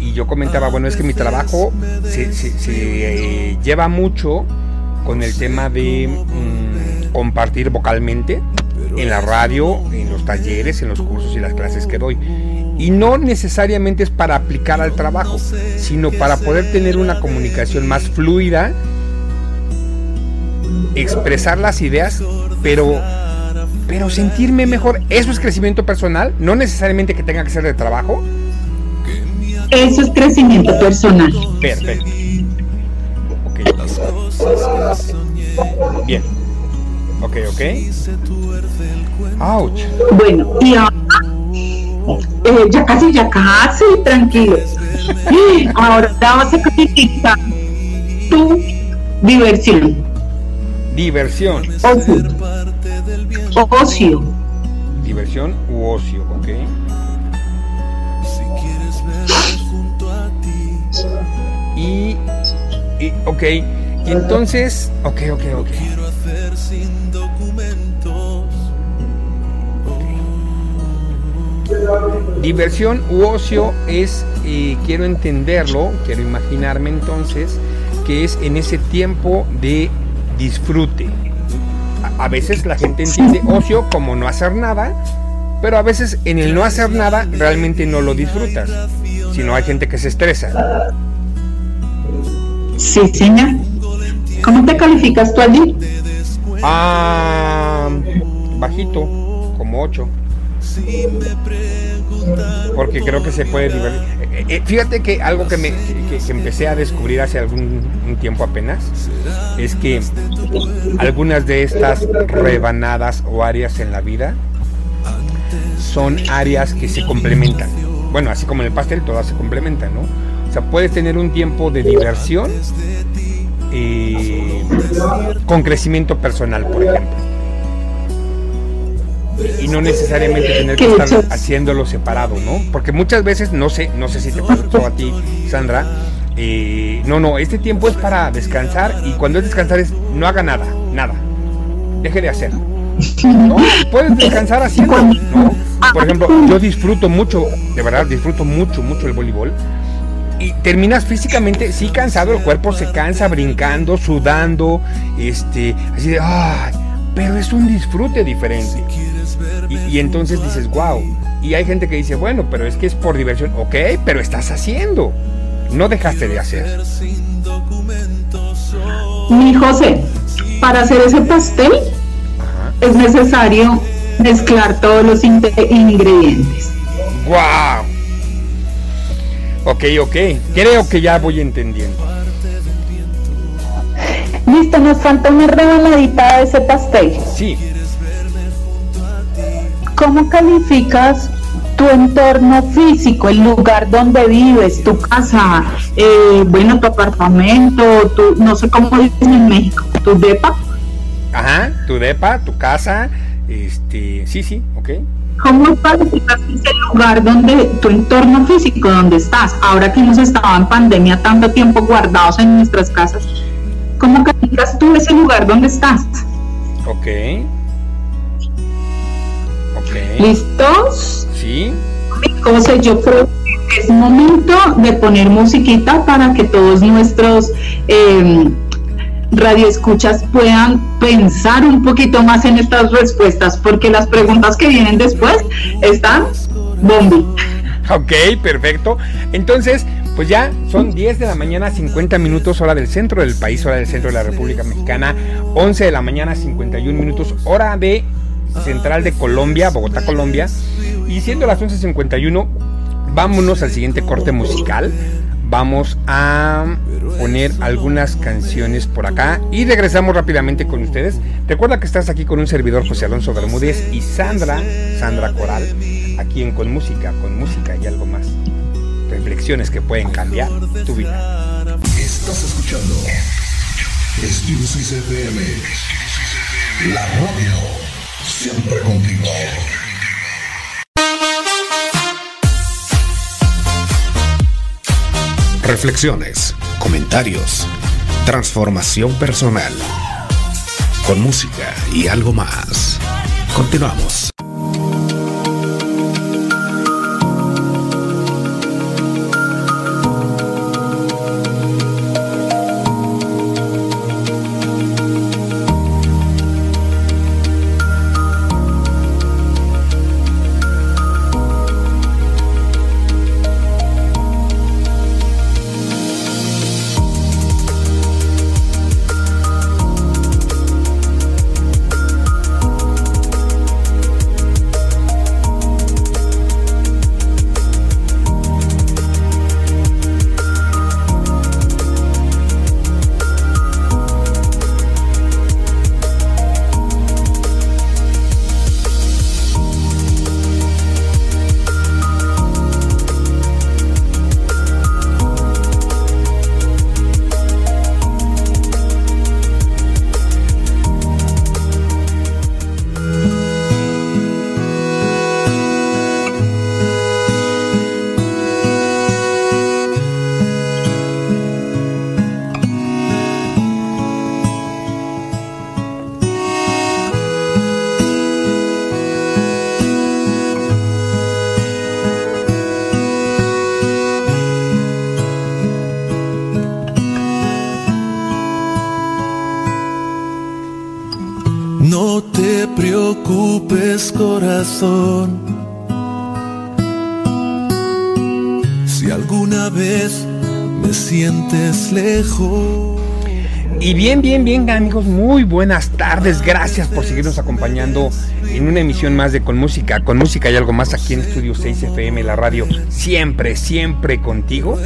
y yo comentaba, bueno, es que mi trabajo se, eh, lleva mucho con el tema de mm, compartir vocalmente en la radio, en los talleres, en los cursos y las clases que doy. Y no necesariamente es para aplicar al trabajo, sino para poder tener una comunicación más fluida, expresar las ideas, pero pero sentirme mejor, eso es crecimiento personal, no necesariamente que tenga que ser de trabajo, eso es crecimiento personal. Perfecto. Ok. Bien. Ok, ok. Ouch. Bueno, y ahora, eh, ya casi, ya casi, tranquilo. <gasps> Ahora vamos a calificar tu diversión. Diversión. Ocio. Ocio. Diversión u ocio, ok. Y, y ok, y entonces, ok, ok, ok. Diversión u ocio es, eh, quiero entenderlo, quiero imaginarme entonces, que es en ese tiempo de disfrute. A, a veces la gente entiende ocio como no hacer nada, pero a veces en el no hacer nada realmente no lo disfrutas, sino hay gente que se estresa. Sí, señor. ¿Cómo te calificas tú allí? Ah, bajito, como 8. Porque creo que se puede divertir. Eh, eh, fíjate que algo que, me, que, empecé a descubrir hace algún tiempo apenas es que algunas de estas rebanadas o áreas en la vida son áreas que se complementan. Bueno, así como en el pastel todas se complementan, ¿no? O sea, puedes tener un tiempo de diversión eh, con crecimiento personal, por ejemplo. Y no necesariamente tener que estar haciéndolo separado, ¿no? Porque muchas veces, no sé, no sé si te pasó a ti, Sandra, eh, no, no, este tiempo es para descansar y cuando es descansar es no haga nada, nada. Deje de hacer. No, puedes descansar haciendo, ¿no? Por ejemplo, yo disfruto mucho, de verdad, disfruto mucho, mucho el voleibol y terminas físicamente, sí cansado, el cuerpo se cansa brincando, sudando, este, así de, ay, pero es un disfrute diferente. Y, y, entonces dices, wow. Y hay gente que dice, bueno, pero es que es por diversión. Ok, pero estás haciendo. No dejaste de hacer. Mi José, para hacer ese pastel Ajá. es necesario mezclar todos los ingredientes. ¡Wow! Ok, ok. Creo que ya voy entendiendo. Listo, nos falta una rebanadita de ese pastel. Sí. ¿Cómo calificas tu entorno físico, el lugar donde vives, tu casa, eh, bueno, tu apartamento, tu, no sé cómo dicen en México, tu depa? Ajá, tu depa, tu casa, este, sí, sí, ok. ¿Cómo calificas ese lugar donde, tu entorno físico donde estás? Ahora que hemos estado en pandemia tanto tiempo guardados en nuestras casas, ¿cómo calificas tú ese lugar donde estás? Ok. Ok. ¿Listos? Sí. José, yo creo que es momento de poner musiquita para que todos nuestros eh, radioescuchas puedan pensar un poquito más en estas respuestas, porque las preguntas que vienen después están bombi. Ok, perfecto. Entonces, pues ya son 10 de la mañana, 50 minutos, hora del centro del país, hora del centro de la República Mexicana, 11 de la mañana, 51 minutos, hora de central de Colombia, Bogotá, Colombia. Y siendo las 11.51, vámonos al siguiente corte musical vamos a poner algunas canciones por acá y regresamos rápidamente con ustedes. Recuerda que estás aquí con un servidor José Alonso Bermúdez y Sandra, Sandra Coral, aquí en Con Música, con Música y algo que pueden cambiar tu vida. Estás escuchando FM, la radio, siempre contigo. Reflexiones, comentarios, transformación personal, con música y algo más. Continuamos. Bien, amigos, muy buenas tardes. Gracias por seguirnos acompañando en una emisión más de Con Música. Con Música y algo más aquí en Estudio 6 FM, la radio. Siempre, siempre contigo.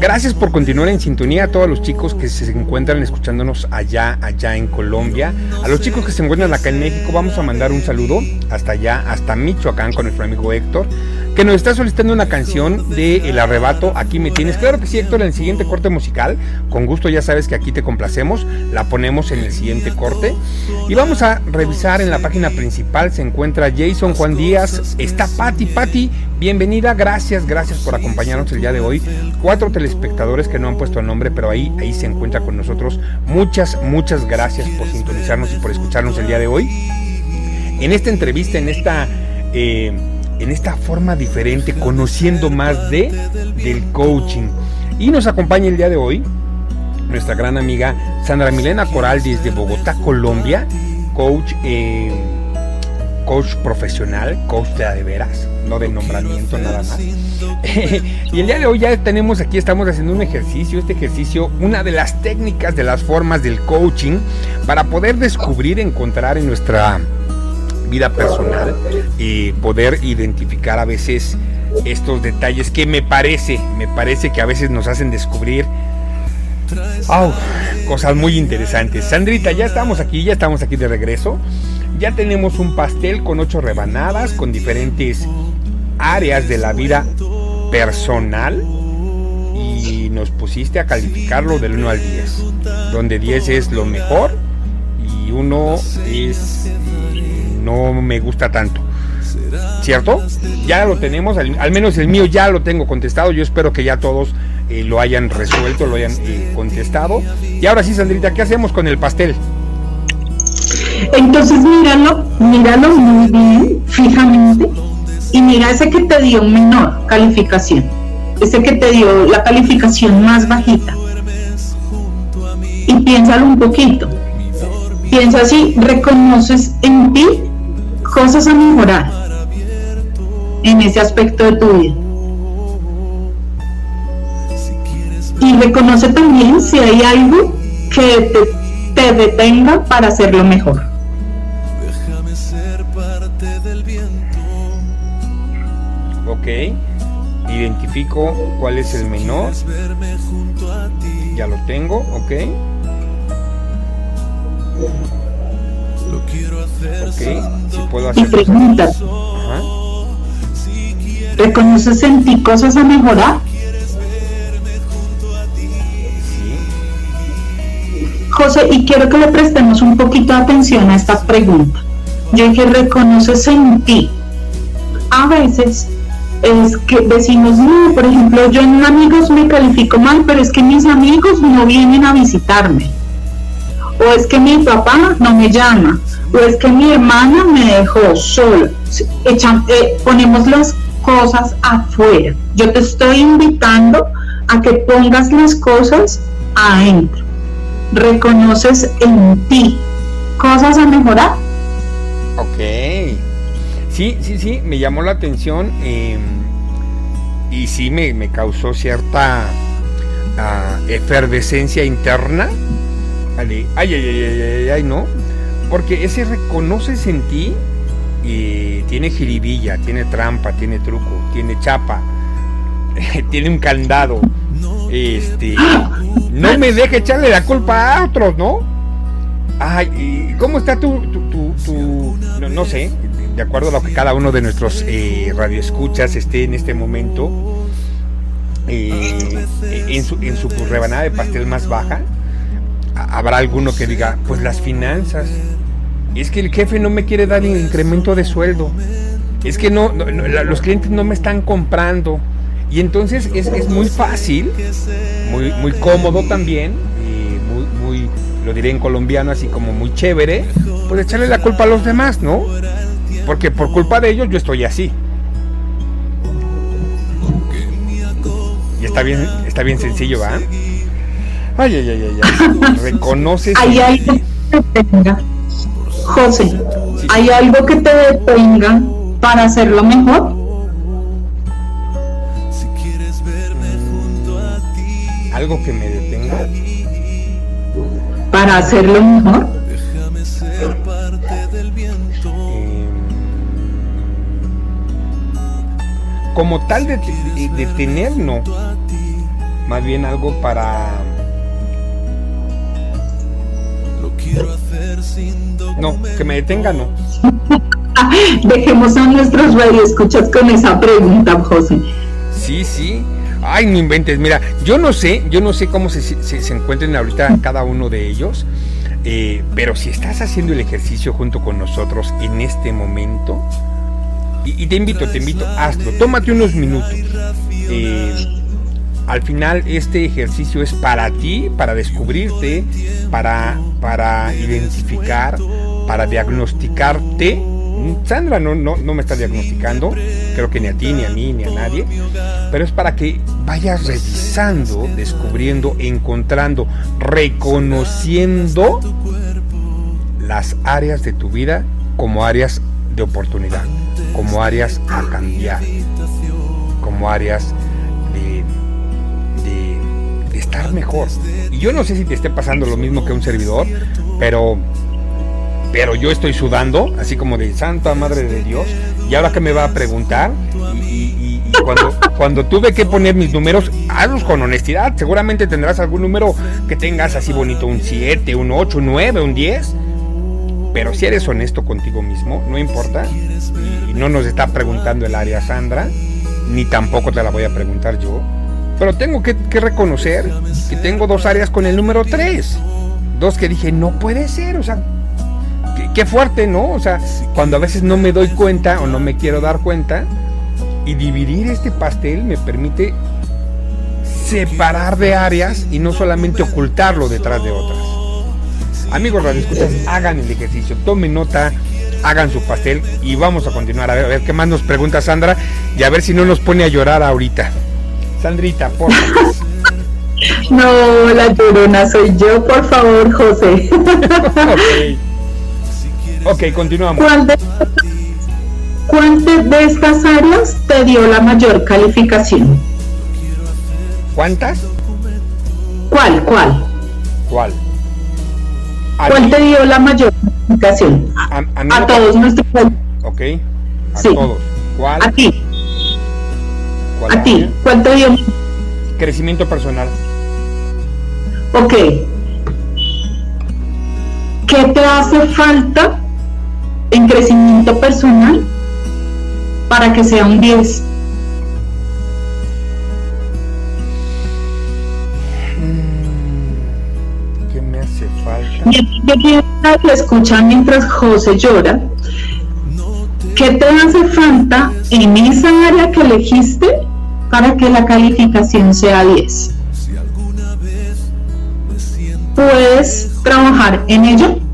Gracias por continuar en sintonía a todos los chicos que se encuentran escuchándonos allá, allá en Colombia. A los chicos que se encuentran acá en México, vamos a mandar un saludo hasta allá, hasta Michoacán con nuestro amigo Héctor, que nos está solicitando una canción de El Arrebato, Aquí me tienes. Claro que sí, Héctor, en el siguiente corte musical, con gusto ya sabes que aquí te complacemos, la ponemos en el siguiente corte. Y vamos a revisar en la página principal, se encuentra Jason Juan Díaz, está Patti, Patti, bienvenida, gracias, gracias por acompañarnos el día de hoy. Cuatro espectadores que no han puesto nombre, pero ahí, ahí se encuentra con nosotros. Muchas, muchas gracias por sintonizarnos y por escucharnos el día de hoy. En esta entrevista, en esta, eh, en esta forma diferente, conociendo más de del coaching. Y nos acompaña el día de hoy nuestra gran amiga Sandra Milena Coral desde Bogotá, Colombia, coach. Eh, coach profesional, coach de, veras, no de nombramiento nada más. <laughs> y el día de hoy ya tenemos aquí, estamos haciendo un ejercicio, este ejercicio, una de las técnicas, de las formas del coaching para poder descubrir, encontrar en nuestra vida personal y poder identificar a veces estos detalles que me parece, me parece que a veces nos hacen descubrir cosas muy interesantes. Sandrita, ya estamos aquí, ya estamos aquí de regreso. Ya tenemos un pastel con ocho rebanadas, con diferentes áreas de la vida personal. Y nos pusiste a calificarlo del 1 al 10. Donde 10 es lo mejor y 1 es no me gusta tanto. ¿Cierto? Ya lo tenemos, al, menos el mío ya lo tengo contestado. Yo espero que ya todos lo hayan resuelto, lo hayan eh, contestado. Y ahora sí, Sandrita, ¿qué hacemos con el pastel? Entonces míralo, míralo muy bien, fijamente, y mira ese que te dio menor calificación, ese que te dio la calificación más bajita. Y piénsalo un poquito. Piensa si reconoces en ti cosas a mejorar en ese aspecto de tu vida. Y reconoce también si hay algo que te, te detenga para hacerlo mejor. Déjame ser parte del viento. Ok. Identifico cuál es el menor. Ya lo tengo, ok. Lo quiero hacer Ok. Si puedo Y hacer. pregunta. Si quieres ¿reconoces en ti cosas a mejorar? Y quiero que le prestemos un poquito de atención a esta pregunta. Yo dije, reconoces en. A veces es que decimos, no, por ejemplo, yo en amigos me califico mal, pero es que mis amigos no vienen a visitarme. O es que mi papá no me llama. O es que mi hermana me dejó sola. Eh, ponemos las cosas afuera. Yo te estoy invitando a que pongas las cosas adentro reconoces en ti cosas a mejorar. Ok. Sí, sí, sí, me llamó la atención eh, y sí me, me causó cierta ah, efervescencia interna. Ay, ay, ay, ay, ay, ay, ¿no? Porque ese reconoces en ti y tiene jiribilla, tiene trampa, tiene truco, tiene chapa, <laughs> tiene un candado. Este, no me deje echarle la culpa a otros, ¿no? Ay, ¿y ¿cómo está tu, tu, tu- tu- no, no sé, de acuerdo a lo que cada uno de nuestros eh, radioescuchas esté en este momento, eh, en, su, en su rebanada de pastel más baja, habrá alguno que diga, pues las finanzas, es que el jefe no me quiere dar el incremento de sueldo, es que no, no- los clientes no me están comprando, y entonces es, es muy fácil, muy, muy cómodo también, y muy, muy, lo diré en colombiano, así como muy chévere, pues echarle la culpa a los demás, ¿no? Porque por culpa de ellos yo estoy así. Y está bien, está bien sencillo, ¿va? Ay, ay, ay, ay, ay. <laughs> Reconoces. Hay algo que te detenga. José, ¿hay algo que te detenga para hacerlo mejor? Algo que me detenga. Para hacerlo mejor. Déjame ser parte del viento. eh, como tal de, de, de tener, no. Más bien algo para. Lo quiero hacer sin No, que me detenga, no. <laughs> Dejemos a nuestros radioescuchas con esa pregunta, José. Sí, sí. Ay, no inventes. Mira, yo no sé, yo no sé cómo se, se- encuentren ahorita cada uno de ellos. eh, pero si estás haciendo el ejercicio junto con nosotros en este momento, y, y te invito, te invito, hazlo. Tómate unos minutos. Eh, al final este ejercicio es para ti, para descubrirte, para, para identificar, para diagnosticarte. Sandra no, no, no me está diagnosticando, creo que ni a ti, ni a mí, ni a nadie, pero es para que vayas revisando, descubriendo, encontrando, reconociendo las áreas de tu vida como áreas de oportunidad, como áreas a cambiar, como áreas de, de, de estar mejor. Y yo no sé si te esté pasando lo mismo que un servidor, pero, pero yo estoy sudando, así como de Santa Madre de Dios, y ahora que me va a preguntar, y, <laughs> cuando tuve que poner mis números, hazlos con honestidad, seguramente tendrás algún número que tengas así bonito, un 7, un 8, un 9, un 10. Pero si eres honesto contigo mismo, no importa. Y no nos está preguntando el área Sandra, ni tampoco te la voy a preguntar yo. Pero tengo que, que reconocer que tengo dos áreas con el número 3. Dos que dije, no puede ser, o sea, qué, qué fuerte, ¿no? O sea, cuando a veces no me doy cuenta o no me quiero dar cuenta, y dividir este pastel me permite separar de áreas y no solamente ocultarlo detrás de otras. Amigos radioescuchas, hagan el ejercicio, tomen nota, hagan su pastel y vamos a continuar. A ver, a ver qué más nos pregunta Sandra y a ver si no nos pone a llorar ahorita. Sandrita, por favor. <laughs> No, la llorona soy yo, por favor, José. <laughs> Ok, continuamos. ¿Cuál de, cuál de- estas áreas te dio la mayor calificación? ¿Cuántas? ¿Cuál, cuál? ¿Cuál? ¿Cuál mí- te dio la mayor calificación? a, todos nuestros Ok. A Sí. todos. ¿Cuál? a ti, ¿Cuál a ti? ¿cuál te dio? Crecimiento personal. Ok. ¿Qué te hace falta en crecimiento personal para que sea un 10? ¿Qué me hace falta? Y que escucha mientras José llora. ¿Qué te hace falta en esa área que elegiste para que la calificación sea 10? ¿Puedes trabajar en ello?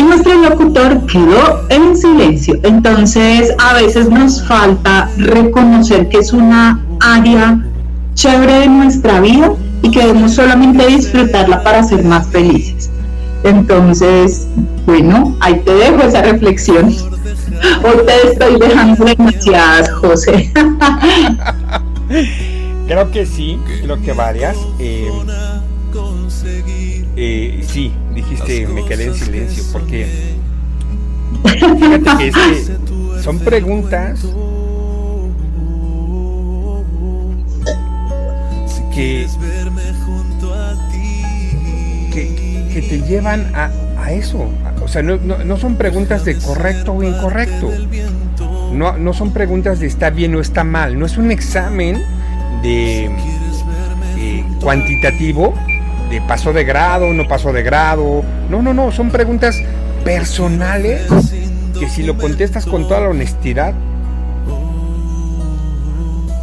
Y nuestro locutor quedó en silencio. Entonces, a veces nos falta reconocer que es una área chévere de nuestra vida y que debemos solamente disfrutarla para ser más felices. Entonces, bueno, ahí te dejo esa reflexión. Hoy te estoy dejando demasiadas, José. <laughs> Creo que sí, creo que varias. Eh, eh, sí, dijiste, me quedé en silencio, porque fíjate que es que <laughs> son preguntas que, que te llevan a, a eso. O sea, no, no- no son preguntas de correcto o incorrecto. No, no son preguntas de está bien o está mal. No es un examen de eh, cuantitativo pasó de grado, no pasó de grado. No, no, no. Son preguntas personales que si lo contestas con toda la honestidad.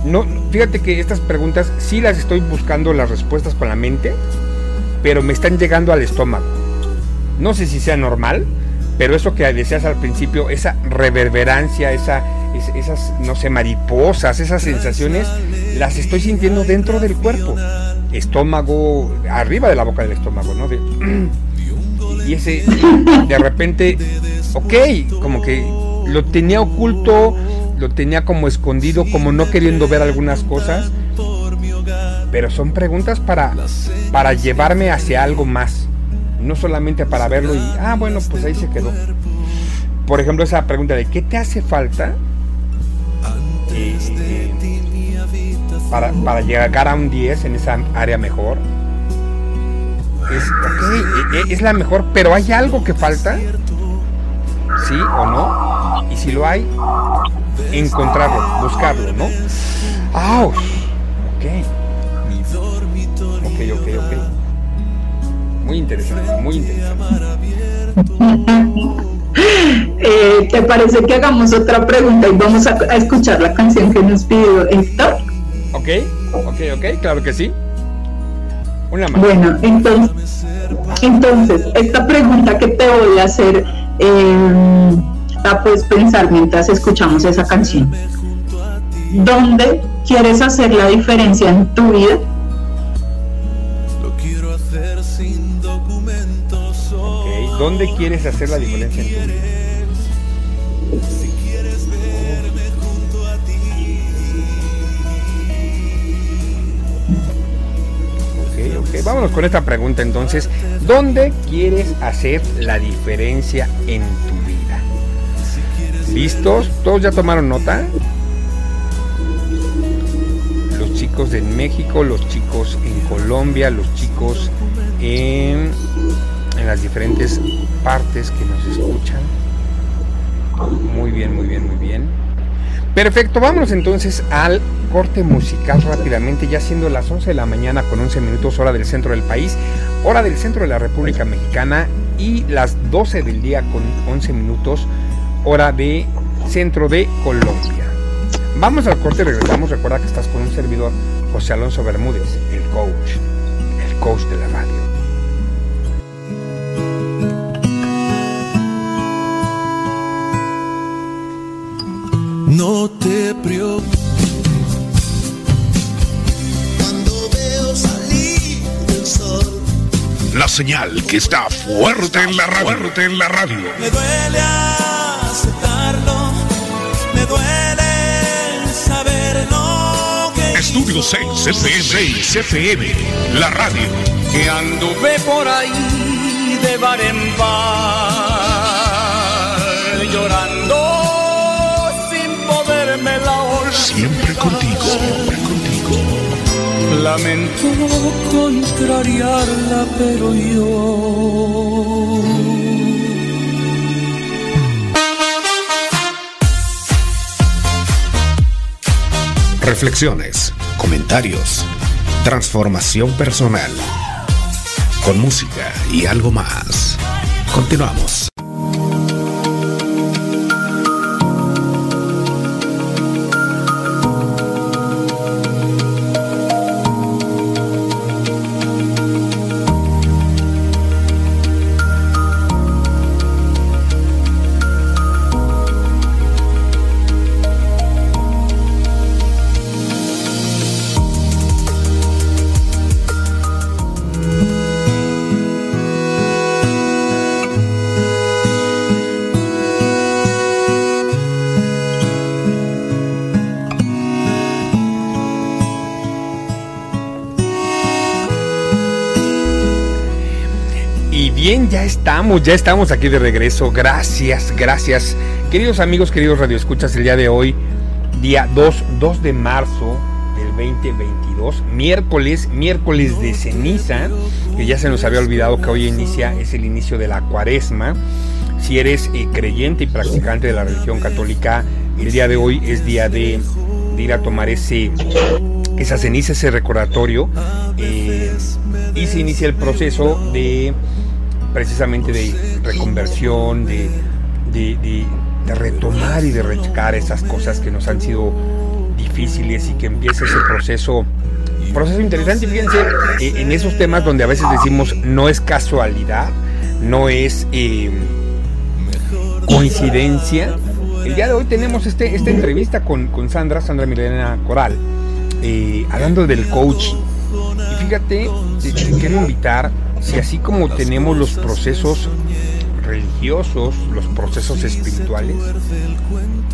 No, fíjate que estas preguntas sí las estoy buscando las respuestas con la mente, pero me están llegando al estómago. No sé si sea normal, pero eso que decías al principio, esa reverberancia, esa, es- esas, no sé, mariposas, esas sensaciones, las estoy sintiendo dentro del cuerpo. Estómago, arriba de la boca del estómago, ¿no? <clears throat> Y ese, de repente, ok, como que lo tenía oculto, lo tenía como escondido, como no queriendo ver algunas cosas, pero son preguntas para, para llevarme hacia algo más, no solamente para verlo y, ah, bueno, pues ahí se quedó. Por ejemplo, esa pregunta de ¿qué te hace falta para, para llegar a un 10 en esa área mejor? Eh, eh, es la mejor, pero ¿hay algo que falta? ¿Sí o no? Y si lo hay, encontrarlo, buscarlo, ¿no? ¡Ah! Ok. Ok, ok, ok. Muy interesante, muy interesante. <laughs> Eh, ¿Te parece que hagamos otra pregunta y vamos a, a escuchar la canción que nos pidió Héctor? Ok, ok, ok, claro que sí. Una más. Bueno, entonces, entonces esta pregunta que te voy a hacer eh, la puedes pensar mientras escuchamos esa canción. ¿Dónde quieres hacer la diferencia en tu vida? Lo quiero hacer sin documentos. Ok, ¿dónde quieres hacer la diferencia en tu vida? Vámonos con esta pregunta entonces. ¿Dónde quieres hacer la diferencia en tu vida? ¿Listos? ¿Todos ya tomaron nota? Los chicos de México, los chicos en Colombia, los chicos en, en las diferentes partes que nos escuchan. Muy bien, muy bien, muy bien. Perfecto, vámonos entonces al corte musical rápidamente, ya siendo las 11 de la mañana con 11 minutos hora del centro del país, hora del centro de la República Mexicana y las 12 del día con 11 minutos hora de centro de Colombia. Vamos al corte regresamos. Recuerda que estás con un servidor, José Alonso Bermúdez, el coach, el coach de la radio. No te preocupes. Cuando veo salir el sol, La señal que está fuerte en la radio. Fuerte en la radio. me duele aceptarlo, me duele saber lo que Estudio 6 FM, 6 FM, la radio. que anduve por ahí de bar en bar, llorando la. Siempre contigo, siempre contigo. Lamento contrariarla, pero yo. Reflexiones, comentarios, transformación personal, con música y algo más. Continuamos. Estamos, ya estamos aquí de regreso. Gracias, gracias. Queridos amigos, queridos radioescuchas, el día de hoy, día 2, 2 de marzo del 2022, miércoles, miércoles de ceniza, que ya se nos había olvidado que hoy inicia, es el inicio de la cuaresma. Si eres eh, creyente y practicante de la religión católica, el día de hoy es día de, ir a tomar ese, esa ceniza, ese recordatorio, eh, y se inicia el proceso de precisamente de reconversión, de, de- retomar y de rechecar esas cosas que nos han sido difíciles y que empiece ese proceso, proceso interesante, fíjense, eh, en esos temas donde a veces decimos no es casualidad, no es eh, coincidencia. El día de hoy tenemos este, esta entrevista con, con Sandra, Sandra Milena Coral, eh, hablando del coaching. Y fíjate, te, te quiero invitar, si así como tenemos los procesos religiosos, los procesos espirituales,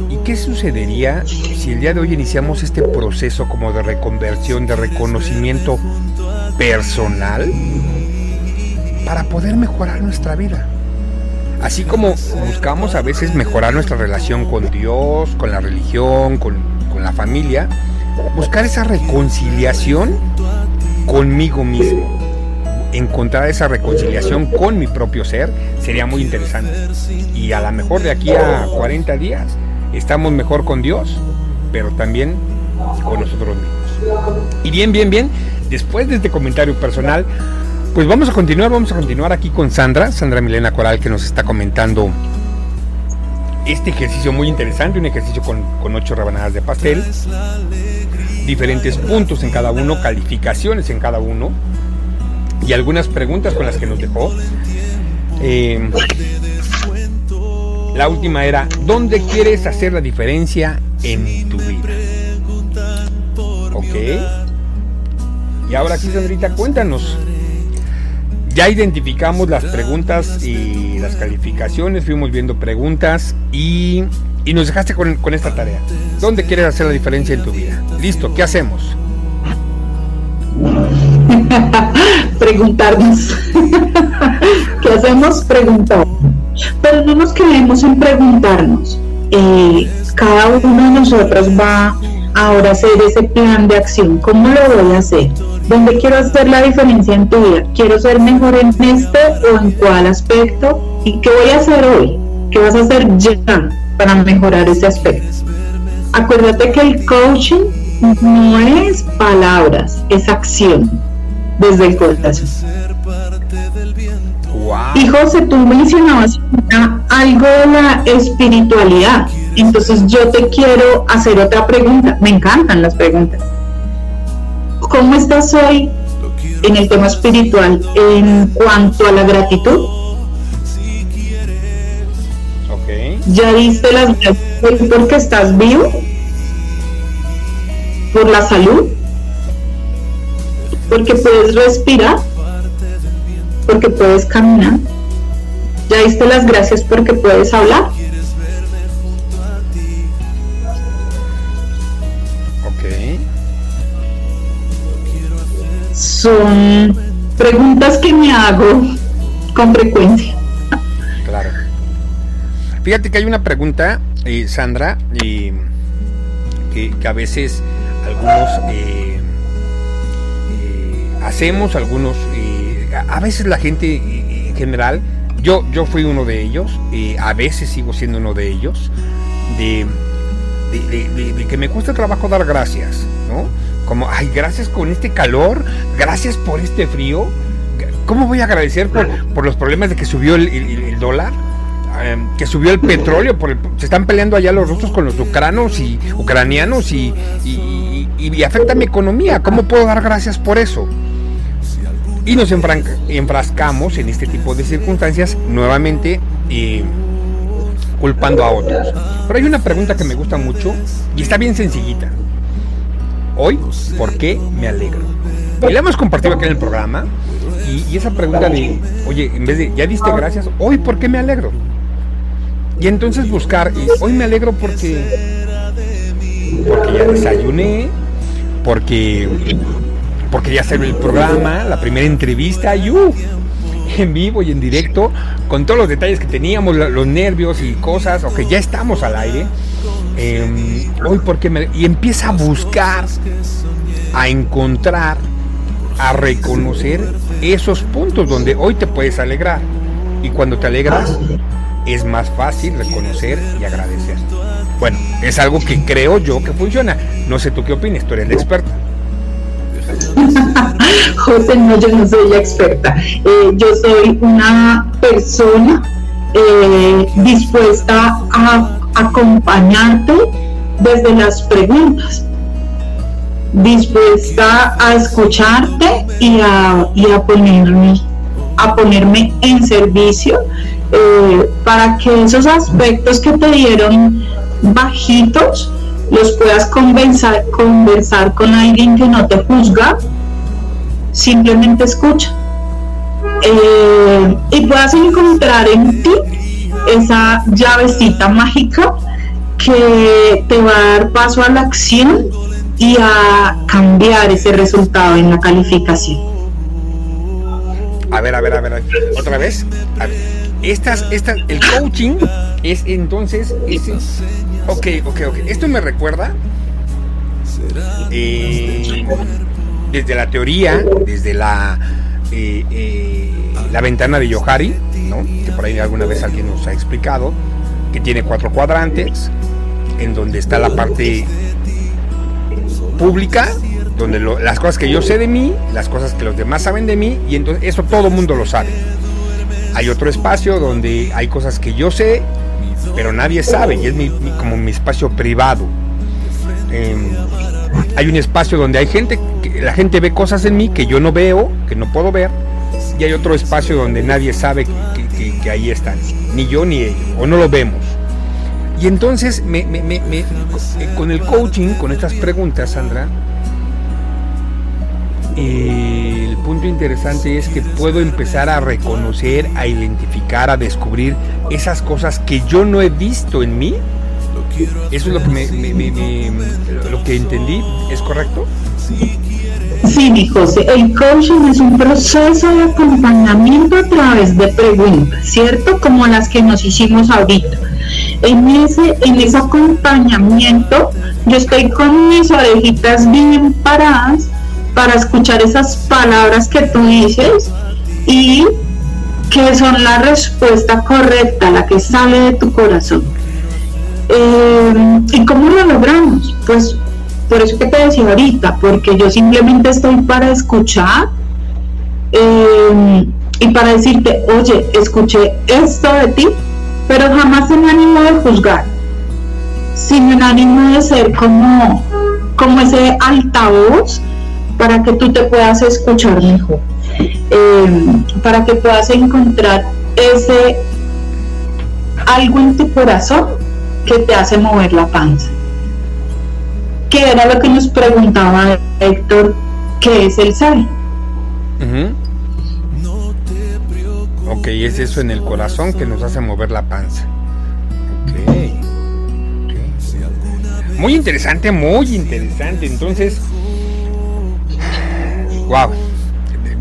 ¿y qué sucedería si el día de hoy iniciamos este proceso como de reconversión, de reconocimiento personal para poder mejorar nuestra vida? Así como buscamos a veces mejorar nuestra relación con Dios, con la religión, con, con la familia, buscar esa reconciliación conmigo mismo. Encontrar esa reconciliación con mi propio ser sería muy interesante. Y a lo mejor de aquí a 40 días estamos mejor con Dios, pero también con nosotros mismos. Y bien, bien, bien, después de este comentario personal, pues vamos a continuar, vamos a continuar aquí con Sandra, Sandra Milena Coral, que nos está comentando este ejercicio muy interesante, un ejercicio con, con ocho rebanadas de pastel, diferentes puntos en cada uno, calificaciones en cada uno y algunas preguntas con las que nos dejó. Eh, la última era, ¿dónde quieres hacer la diferencia en tu vida? Ok. Y ahora sí, Sandrita, cuéntanos. Ya identificamos las preguntas y las calificaciones, fuimos viendo preguntas y, y nos dejaste con, con esta tarea. ¿Dónde quieres hacer la diferencia en tu vida? Listo, ¿qué hacemos? <laughs> preguntarnos. <laughs> ¿Qué hacemos? Preguntar. Pero no nos quedemos en preguntarnos. Eh, cada uno de nosotros va ahora a hacer ese plan de acción. ¿Cómo lo voy a hacer? ¿Dónde quiero hacer la diferencia en tu vida? ¿Quiero ser mejor en este o en cuál aspecto? ¿Y qué voy a hacer hoy? ¿Qué vas a hacer ya para mejorar ese aspecto? Acuérdate que el coaching no es palabras, es acción desde el corazón. ¡Wow! Y José, tú mencionabas algo de la espiritualidad. Entonces yo te quiero hacer otra pregunta. Me encantan las preguntas. ¿Cómo estás hoy en el tema espiritual en cuanto a la gratitud? Ya diste las gracias porque estás vivo, por la salud, porque puedes respirar, porque puedes caminar. Ya diste las gracias porque puedes hablar. Ok. Son preguntas que me hago con frecuencia. Claro. Fíjate que hay una pregunta, eh, Sandra, eh, que, que a veces algunos eh, hacemos, algunos, a veces la gente en general, yo, yo fui uno de ellos, eh, a veces sigo siendo uno de ellos, de, que me cuesta trabajo dar gracias, ¿no? Como, ay, gracias con este calor, gracias por este frío. ¿Cómo voy a agradecer por, por los problemas de que subió el dólar? Em, que subió el petróleo, por el- se están peleando allá los rusos con los ucranos y ucranianos y, y- afecta mi economía. ¿Cómo puedo dar gracias por eso? Y nos enfrascamos en este tipo de circunstancias nuevamente eh, culpando a otros. Pero hay una pregunta que me gusta mucho y está bien sencillita. Hoy, ¿por qué me alegro? Y la hemos compartido aquí en el programa. Y esa pregunta de, oye, en vez de, ya diste gracias, hoy, ¿por qué me alegro? Y entonces buscar, y hoy me alegro porque, porque ya desayuné, porque, porque ya salió el programa, la primera entrevista, y uh, en vivo y en directo, con todos los detalles que teníamos, los nervios y cosas, o que ya estamos al aire. eh, hoy, porque me.? Y empieza a buscar, a encontrar, a reconocer esos puntos donde hoy te puedes alegrar. Y cuando te alegras, es más fácil reconocer y agradecer. Bueno, es algo que creo yo que funciona. No sé tú qué opinas, tú eres la experta. <laughs> José, no, yo no soy la experta. Eh, yo soy una persona eh, dispuesta a acompañarte desde las preguntas, dispuesta a escucharte y a, y a ponerme, a ponerme en servicio eh, para que esos aspectos que te dieron bajitos los puedas conversar, conversar con alguien que no te juzga, simplemente escucha. Eh, y puedas encontrar en ti esa llavecita mágica que te va a dar paso a la acción y a cambiar ese resultado en la calificación. A ver, a ver, a ver, otra vez. Estas, estas, el coaching es entonces ese. Ok, ok, ok. Esto me recuerda eh, desde la teoría, desde la eh, eh, la ventana de Yohari, ¿no? Que por ahí alguna vez alguien nos ha explicado, que tiene cuatro cuadrantes, en donde está la parte pública, donde lo- las cosas que yo sé de mí, las cosas que los demás saben de mí, y entonces eso todo el mundo lo sabe. Hay otro espacio donde hay cosas que yo sé, pero nadie sabe, y es como mi espacio privado. Em, hay un espacio donde hay gente, que la gente ve cosas en mí que yo no veo, que no puedo ver, y hay otro espacio donde nadie sabe que, ahí están, ni yo ni ellos, o no lo vemos. Y entonces, me, me- con el coaching, con estas preguntas, Sandra, eh, el punto interesante es que puedo empezar a reconocer, a identificar, a descubrir esas cosas que yo no he visto en mí. Eso es lo que, me- lo que entendí, ¿es correcto? Sí, mi José, el coaching es un proceso de acompañamiento a través de preguntas, ¿cierto? Como las que nos hicimos ahorita. En ese, en ese acompañamiento, yo estoy con mis orejitas bien paradas para escuchar esas palabras que tú dices y que son la respuesta correcta, la que sale de tu corazón. Eh, ¿Y cómo lo logramos? Pues por eso que te decía ahorita, porque yo simplemente estoy para escuchar eh, y para decirte, oye, escuché esto de ti, pero jamás en ánimo de juzgar, sino en ánimo de ser como, como ese altavoz para que tú te puedas escuchar mejor, eh, para que puedas encontrar ese algo en tu corazón que te hace mover la panza. Que era lo que nos preguntaba Héctor, ¿qué es el sal? Ujú. Ok, es eso en el corazón que nos hace mover la panza. Ok. ok. Muy interesante, muy interesante. Entonces, wow,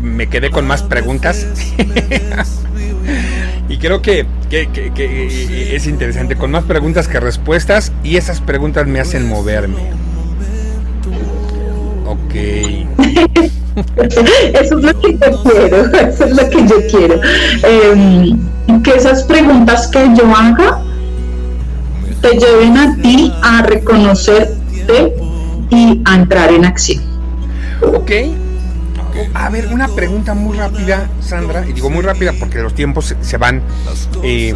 me quedé con más preguntas. <laughs> y creo que, que- que- que es interesante, con más preguntas que respuestas. Y esas preguntas me hacen moverme. Ok. <laughs> Eso es lo que yo quiero, eso es lo que yo quiero. Eh, que esas preguntas que yo haga te lleven a ti a reconocerte y a entrar en acción. Ok. A ver, una pregunta muy rápida, Sandra. Y digo muy rápida porque los tiempos se- van. eh,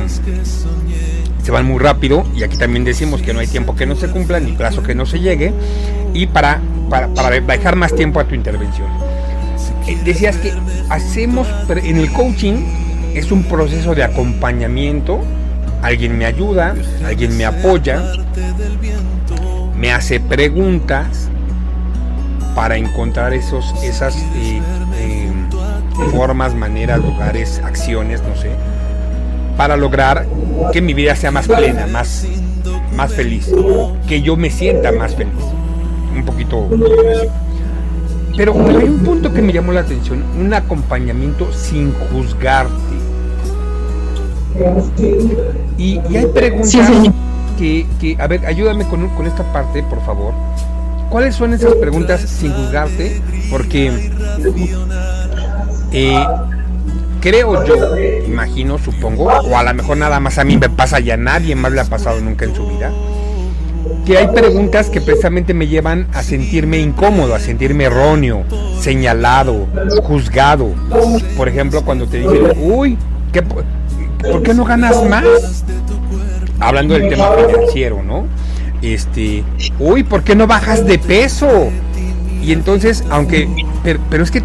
se van muy rápido. Y aquí también decimos que no hay tiempo que no se cumpla, ni plazo que no se llegue. Y para, para, para dejar más tiempo a tu intervención. Eh, decías que hacemos en el coaching es un proceso de acompañamiento. Alguien me ayuda, alguien me apoya, me hace preguntas para encontrar esos, esas eh, eh, formas, maneras, lugares, acciones, no sé, para lograr que mi vida sea más plena, más, más feliz, que yo me sienta más feliz. Un poquito así. Pero, hay un punto que me llamó la atención, un acompañamiento sin juzgarte. Y, y hay preguntas Sí, que, que, a ver, ayúdame con, con esta parte, por favor. ¿Cuáles son esas preguntas sin juzgarte? Porque eh, creo yo, imagino, supongo, o a lo mejor nada más a mí me pasa y a nadie más le ha pasado nunca en su vida, que hay preguntas que precisamente me llevan a sentirme incómodo, a sentirme erróneo, señalado, juzgado. Por ejemplo, cuando te dicen, uy, ¿qué, po- ¿por qué no ganas más? Hablando del tema financiero, ¿no? Este, uy, ¿por qué no bajas de peso? Y entonces, aunque, pero, pero es que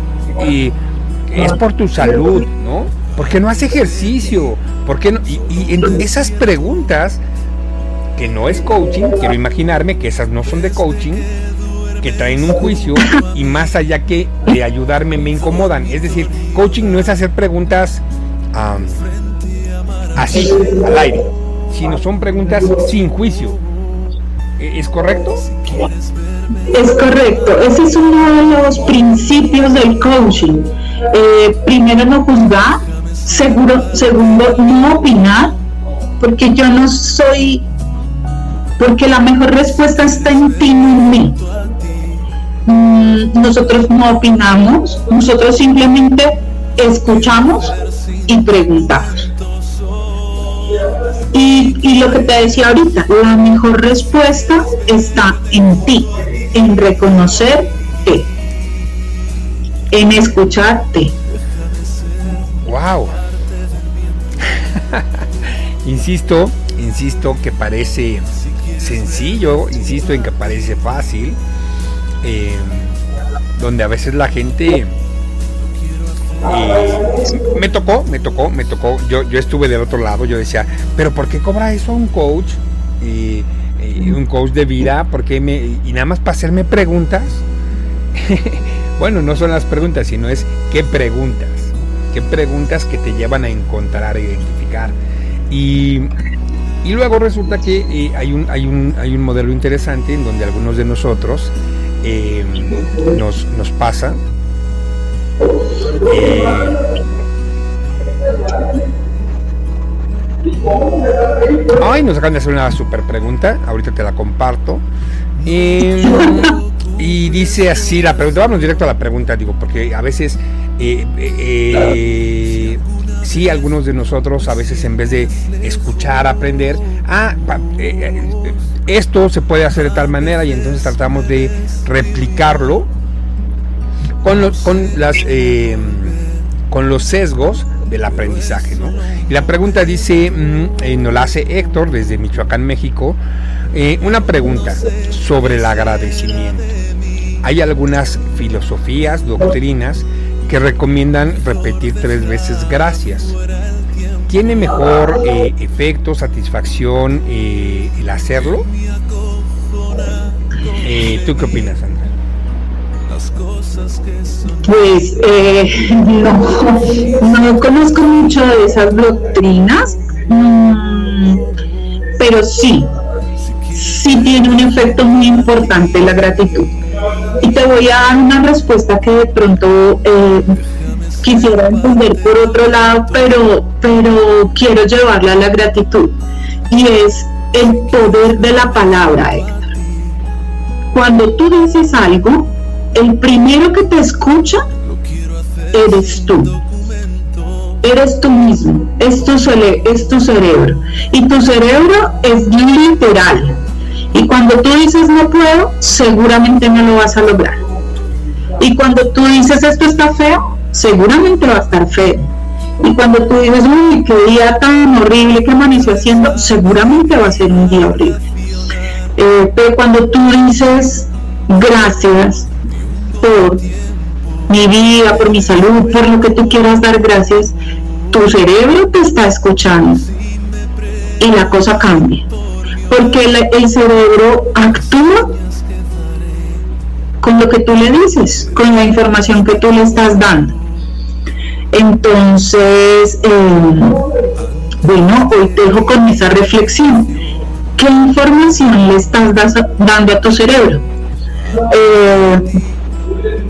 es por tu salud, ¿no? ¿Por qué no haces ejercicio? ¿Por qué no? Y, esas preguntas, que no es coaching, quiero imaginarme que esas no son de coaching, que traen un juicio y más allá que de ayudarme me incomodan. Es decir, coaching no es hacer preguntas am, así, al aire, sino son preguntas sin juicio. ¿E- ¿Es correcto? Es correcto, ese es uno de los principios del coaching. Eh, primero, no juzgar, seguro, segundo, no opinar, porque yo no soy, porque la mejor respuesta está en ti, no en mí. Mm, nosotros no opinamos, nosotros simplemente escuchamos y preguntamos. Y, y lo que te decía ahorita, la mejor respuesta está en ti, en reconocerte, en escucharte. Wow. <laughs> insisto, insisto que parece sencillo, insisto en que parece fácil, eh, donde a veces la gente eh, me tocó, me tocó, me tocó. Yo, yo estuve del otro lado, yo decía, pero ¿por qué cobra eso un coach? Y, un coach de vida, ¿por qué me, y nada más para hacerme preguntas. <laughs> bueno, no son las preguntas, sino es qué preguntas. Qué preguntas que te llevan a encontrar, a identificar. Y, y luego resulta que eh, hay, un, hay, un, hay un modelo interesante en donde algunos de nosotros eh, nos, nos pasa eh, ay, nos acaban de hacer una super pregunta. Ahorita te la comparto. Eh, y dice así la pregunta. Vamos directo a la pregunta, digo, porque a veces eh, eh, sí, algunos de nosotros, a veces en vez de escuchar, aprender, ah, eh, esto se puede hacer de tal manera y entonces tratamos de replicarlo con los, con las eh, con los sesgos del aprendizaje, ¿no? Y la pregunta dice, mm, eh, nos la hace Héctor desde Michoacán, México, eh, una pregunta sobre el agradecimiento. Hay algunas filosofías, doctrinas que recomiendan repetir tres veces gracias. ¿tiene mejor eh, efecto, satisfacción eh, el hacerlo? Eh, ¿Tú qué opinas? Pues <laughs> no, no conozco mucho de esas doctrinas, mm, pero sí, sí tiene un efecto muy importante la gratitud. Y te voy a dar una respuesta que de pronto eh, quisiera entender por otro lado, pero, pero quiero llevarla a la gratitud. Y es el poder de la palabra, Héctor. Cuando tú dices algo, el primero que te escucha eres tú. Eres tú mismo, es tu, cerebro. Y tu cerebro es literal. Y cuando tú dices no puedo, seguramente no lo vas a lograr. Y cuando tú dices esto está feo, seguramente va a estar feo. Y cuando tú dices, uy, qué día tan horrible que amaneció haciendo, seguramente va a ser un día horrible. Eh, pero cuando tú dices, gracias por mi vida, por mi salud, por lo que tú quieras dar gracias, tu cerebro te está escuchando y la cosa cambia porque el, cerebro actúa con lo que tú le dices, con la información que tú le estás dando. Entonces, eh, bueno, hoy te dejo con esa reflexión. ¿Qué información le estás dando a tu cerebro? Eh,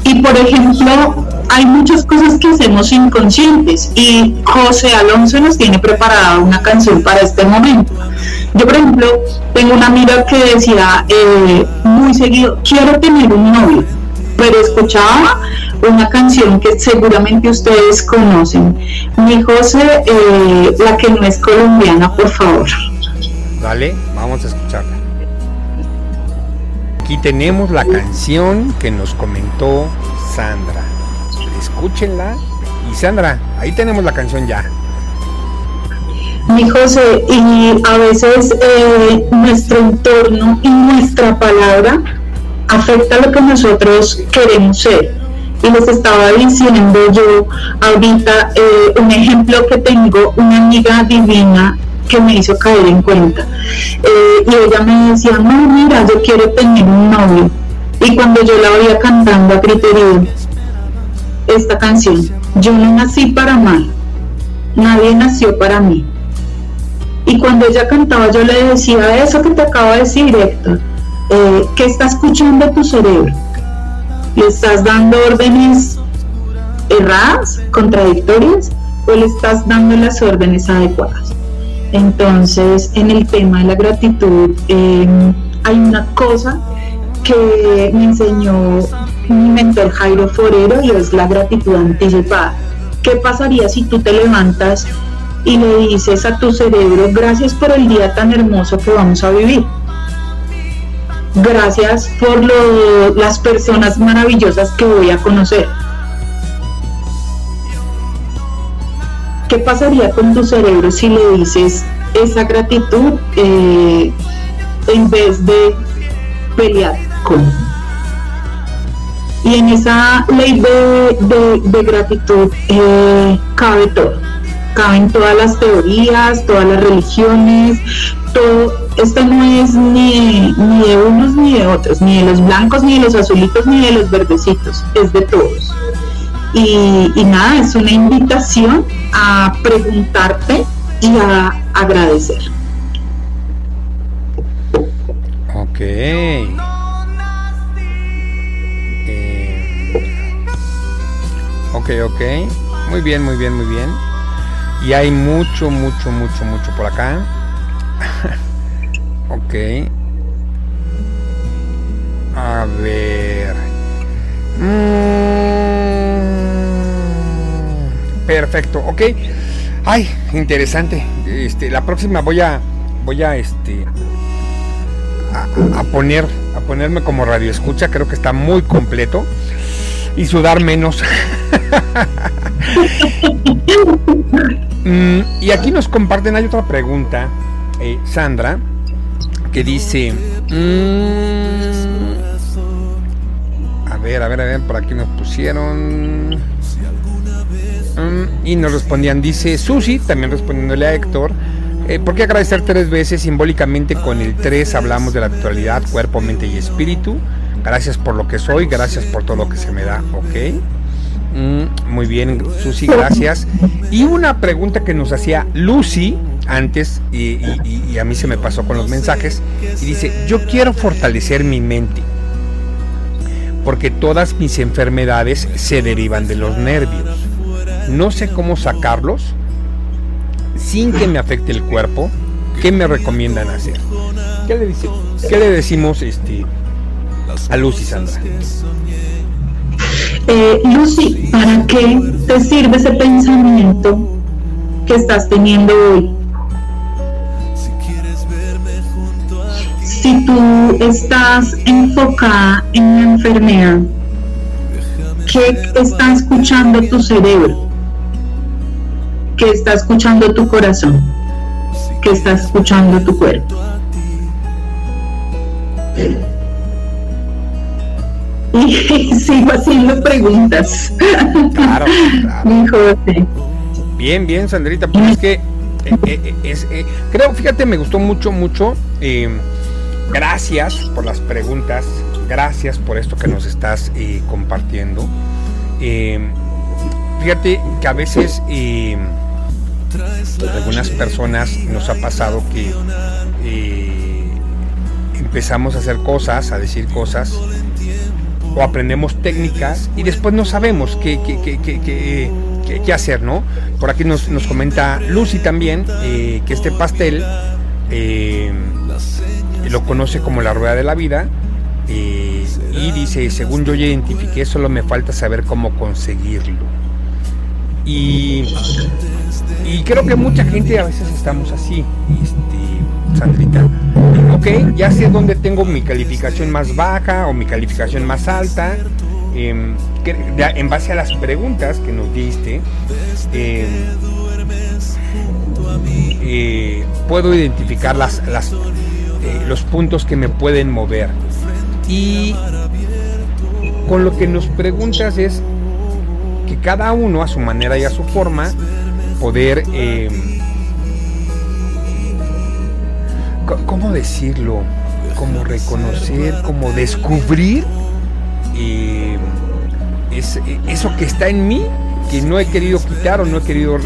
y por ejemplo, hay muchas cosas que hacemos inconscientes y José Alonso nos tiene preparada una canción para este momento. Yo, por ejemplo, tengo una amiga que decía eh, muy seguido, quiero tener un novio, pero escuchaba una canción que seguramente ustedes conocen. Mi José, eh, la que no es colombiana, por favor. Dale, vamos a escucharla. Aquí tenemos la canción que nos comentó Sandra. Escúchenla. Y Sandra, ahí tenemos la canción ya. Mi José, y a veces eh, nuestro entorno y nuestra palabra afecta lo que nosotros queremos ser. Y les estaba diciendo yo ahorita eh, un ejemplo que tengo, una amiga divina que me hizo caer en cuenta. Eh, y ella me decía, no, mira, yo quiero tener un novio. Y cuando yo la oía cantando a criterio esta canción, yo no nací para mal, nadie nació para mí y cuando ella cantaba, yo le decía, eso que te acabo de decir, Héctor, eh, ¿qué está escuchando tu cerebro? ¿Le estás dando órdenes erradas, contradictorias, o le estás dando las órdenes adecuadas? Entonces, en el tema de la gratitud, em, hay una cosa que me enseñó mi mentor Jairo Forero y es la gratitud anticipada. ¿Qué pasaría si tú te levantas y le dices a tu cerebro, gracias por el día tan hermoso que vamos a vivir. Gracias por las personas maravillosas que voy a conocer. ¿Qué pasaría con tu cerebro si le dices esa gratitud eh, en vez de pelear con? Y en esa ley de, gratitud eh, cabe todo caben todas las teorías, todas las religiones, todo, esto no es ni de, ni de unos ni de otros, ni de los blancos, ni de los azulitos, ni de los verdecitos, es de todos. Y, nada, es una invitación a preguntarte y a agradecer. Ok. Eh, ok, ok. Muy bien, muy bien, muy bien. Y hay mucho, mucho, mucho, mucho por acá. <laughs> ok. A ver. Mm, perfecto, ok. Ay, interesante. Este, la próxima voy a, voy a, este, a, poner, a ponerme como radio escucha. Creo que está muy completo y sudar menos. <laughs> Mm, y aquí nos comparten, hay otra pregunta, eh, Sandra, que dice... Mm, a ver, a ver, a ver, por aquí nos pusieron... Mm, y nos respondían, dice Susi, también respondiéndole a Héctor, eh, ¿por qué agradecer tres veces? Simbólicamente con el tres hablamos de la actualidad, cuerpo, mente y espíritu. Gracias por lo que soy, gracias por todo lo que se me da, ok. Mm, muy bien, Susi, gracias. Y una pregunta que nos hacía Lucy antes, y, y a mí se me pasó con los mensajes, y dice, yo quiero fortalecer mi mente porque todas mis enfermedades se derivan de los nervios. No sé cómo sacarlos sin que me afecte el cuerpo. ¿Qué me recomiendan hacer? ¿Qué le, decimos este, a Lucy Sandra? Eh, Lucy, ¿para qué te sirve ese pensamiento que estás teniendo hoy? si tú estás enfocada en la enfermedad, ¿qué está escuchando tu cerebro? ¿Qué está escuchando tu corazón? ¿Qué está escuchando tu cuerpo? <laughs> Y sigo haciendo preguntas. Claro, claro. Bien, bien, Sandrita, pues es que eh, eh, es, eh, creo, fíjate, me gustó mucho, mucho. Gracias por las preguntas, gracias por esto que nos estás compartiendo. Fíjate que a veces algunas personas nos ha pasado que empezamos a hacer cosas, a decir cosas, o aprendemos técnicas y después no sabemos qué, qué, hacer, ¿no? Por aquí nos, nos comenta Lucy también que este pastel lo conoce como la rueda de la vida eh, y dice, según yo identifiqué, solo me falta saber cómo conseguirlo. Y, y creo que mucha gente a veces estamos así, este, Sandrita. Ok, ya sé dónde tengo mi calificación más baja o mi calificación más alta. Em, en base a las preguntas que nos diste, em, eh, puedo identificar las, las eh, los puntos que me pueden mover. Y con lo que nos preguntas es que cada uno a su manera y a su forma poder, eh, ¿cómo decirlo? Como reconocer, como descubrir eh, eso que está en mí, que no he querido quitar o no he querido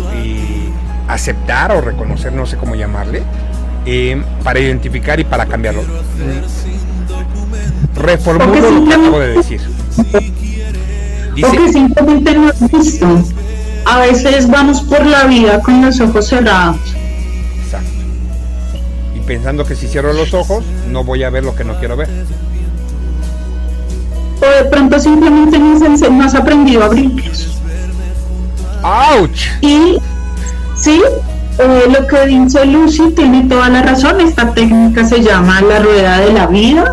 aceptar o reconocer, no sé cómo llamarle, eh, para identificar y para cambiarlo. Reformulo lo que acabo de decir. Dice, porque simplemente no es visto. A veces vamos por la vida con los ojos cerrados. Exacto. Y pensando que si cierro los ojos, no voy a ver lo que no quiero ver. O de pronto simplemente no has aprendido a abrirlos. ¡Auch! Y sí, eh, lo que dice Lucy tiene toda la razón. Esta técnica se llama la rueda de la vida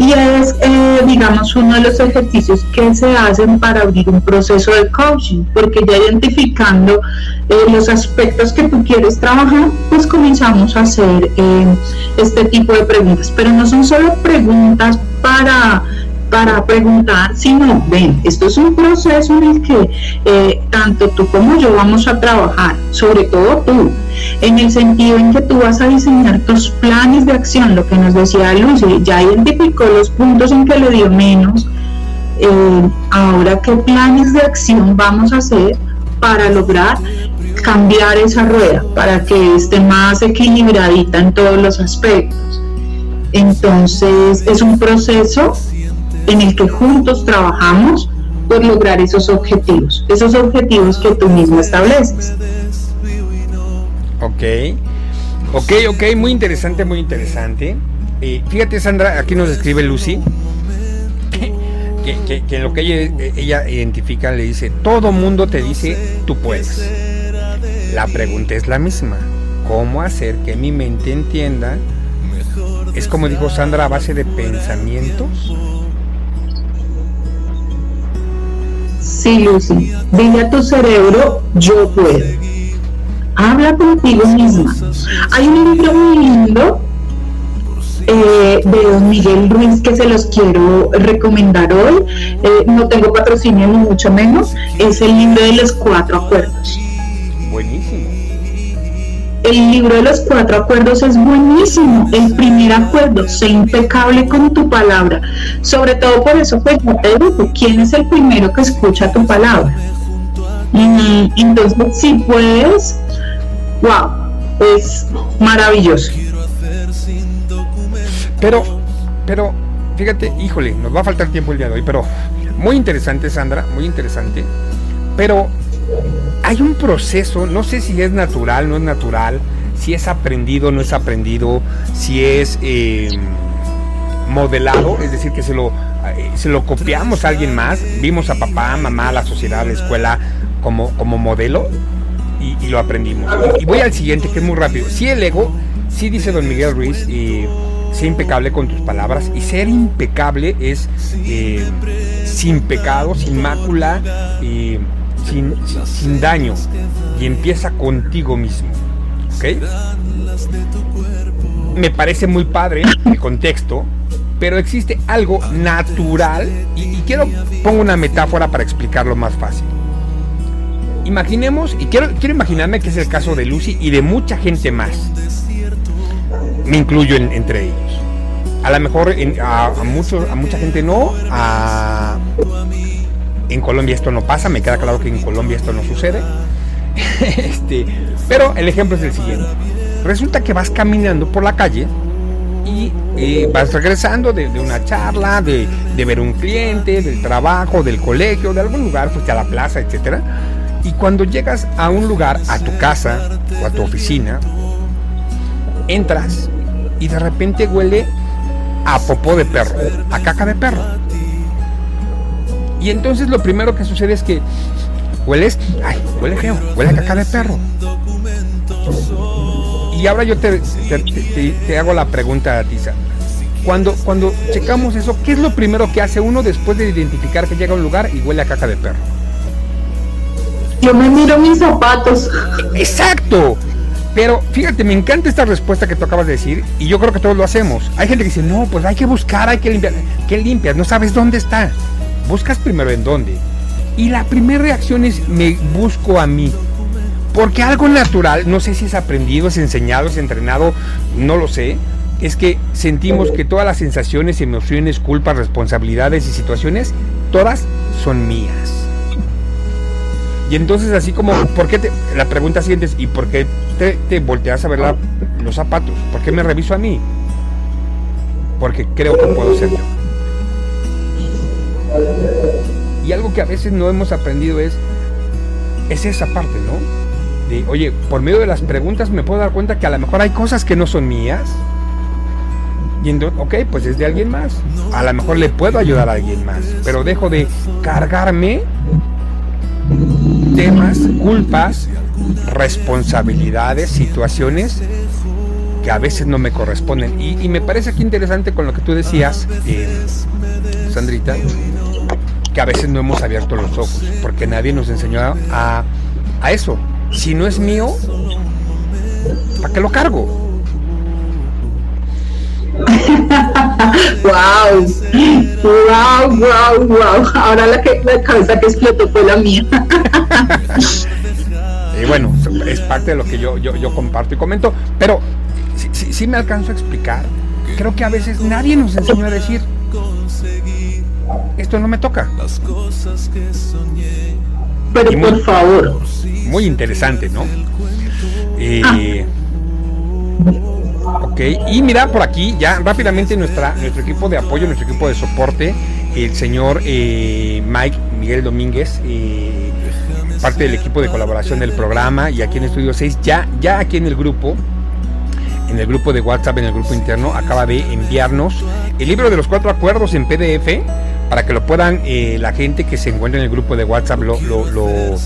y es, eh, digamos, uno de los ejercicios que se hacen para abrir un proceso de coaching, porque ya identificando eh, los aspectos que tú quieres trabajar, pues comenzamos a hacer este tipo de preguntas. Pero no son solo preguntas para para preguntar, si no, ven, esto es un proceso en el que eh, tanto tú como yo vamos a trabajar, sobre todo tú, en el sentido en que tú vas a diseñar tus planes de acción, lo que nos decía Lucy, ya identificó los puntos en que le dio menos, eh, ahora qué planes de acción vamos a hacer para lograr cambiar esa rueda, para que esté más equilibradita en todos los aspectos. Entonces es un proceso en el que juntos trabajamos por lograr esos objetivos, esos objetivos que tú mismo estableces. Ok, ok, ok, muy interesante, muy interesante. Eh, fíjate Sandra, aquí nos escribe Lucy, que, en lo que ella, ella identifica le dice, todo mundo te dice, tú puedes. La pregunta es la misma, ¿cómo hacer que mi mente entienda? Es como dijo Sandra, a base de pensamientos Sí, Lucy, dile a tu cerebro, yo puedo. Habla contigo misma. Hay un libro muy lindo eh, de don Miguel Ruiz que se los quiero recomendar hoy. Eh, no tengo patrocinio ni mucho menos. Es el libro de los cuatro acuerdos. Buenísimo. El libro de los cuatro acuerdos es buenísimo. El primer acuerdo, sé impecable con tu palabra. Sobre todo por eso, pues, te digo, ¿quién es el primero que escucha tu palabra? Y entonces, si puedes, wow, es maravilloso. Pero, pero, fíjate, híjole, nos va a faltar tiempo el día de hoy, pero muy interesante, Sandra, muy interesante. Pero hay un proceso, no sé si es natural, no es natural, si es aprendido, no es aprendido, si es eh, modelado, es decir, que se lo, eh, se lo copiamos a alguien más, vimos a papá, mamá, la sociedad, la escuela como, como modelo y, y lo aprendimos. Y voy al siguiente, que es muy rápido. Si el ego, sí dice don Miguel Ruiz, y sé impecable con tus palabras, y ser impecable es eh, sin pecado, sin mácula, eh, sin, daño, y empieza contigo mismo. ¿Ok? Me parece muy padre el contexto, pero existe algo natural, y, quiero pongo una metáfora para explicarlo más fácil. Imaginemos, y quiero, quiero imaginarme que es el caso de Lucy y de mucha gente más. Me incluyo en- entre ellos. A lo mejor a, a a mucha gente no. a- en Colombia esto no pasa. Me queda claro que en Colombia esto no sucede. <laughs> este, pero el ejemplo es el siguiente. Resulta que vas caminando por la calle y eh, vas regresando de, de una charla, de, de ver un cliente, del trabajo, del colegio, de algún lugar, fuiste a la plaza, etcétera. Y cuando llegas a un lugar, a tu casa o a tu oficina, entras y de repente huele a popó de perro, a caca de perro. Y entonces lo primero que sucede es que hueles, ay, huele feo, huele a caca de perro. Y ahora yo te, te- te- te hago la pregunta a ti, Sandra. Cuando, cuando checamos eso, ¿qué es lo primero que hace uno después de identificar que llega a un lugar y huele a caca de perro? Yo me miro mis zapatos. Exacto. Pero fíjate, me encanta esta respuesta que tú acabas de decir y yo creo que todos lo hacemos. Hay gente que dice, no, pues hay que buscar, hay que limpiar. ¿Qué limpias? No sabes dónde está. Buscas primero en dónde. Y la primera reacción es, me busco a mí. Porque algo natural, no sé si es aprendido, es enseñado, es entrenado, no lo sé, es que sentimos que todas las sensaciones, emociones, culpas, responsabilidades y situaciones, todas son mías. Y entonces así como, ¿por qué te, la pregunta siguiente es, ¿y por qué te, te volteas a ver los zapatos? ¿Por qué me reviso a mí? Porque creo que puedo ser yo. Y algo que a veces no hemos aprendido es, es esa parte, ¿no? De, oye, por medio de las preguntas me puedo dar cuenta que a lo mejor hay cosas que no son mías. Y entonces, ok, pues es de alguien más. A lo mejor le puedo ayudar a alguien más. Pero dejo de cargarme temas, culpas, responsabilidades, situaciones que a veces no me corresponden. Y, me parece aquí interesante con lo que tú decías, eh, Sandrita, que a veces no hemos abierto los ojos, porque nadie nos enseñó a, a eso. Si no es mío, ¿para qué lo cargo? wow, wow, wow, wow. Ahora la, que, la cabeza que explotó fue la mía. Y bueno, es parte de lo que yo, yo, yo comparto y comento, pero si, si- si me alcanzo a explicar, creo que a veces nadie nos enseñó a decir, esto no me toca. Pero Y muy- por favor, Muy interesante, ¿no? Eh, ok, y mira por aquí ya rápidamente nuestra, nuestro equipo de apoyo, nuestro equipo de soporte, el señor eh, Mike Miguel Domínguez, eh, parte del equipo de colaboración del programa y aquí en Estudio 6, ya, ya aquí en el grupo, en el grupo de WhatsApp, en el grupo interno, acaba de enviarnos el libro de los cuatro acuerdos en PDF para que lo puedan eh, la gente que se encuentra en el grupo de WhatsApp lo, lo, lo-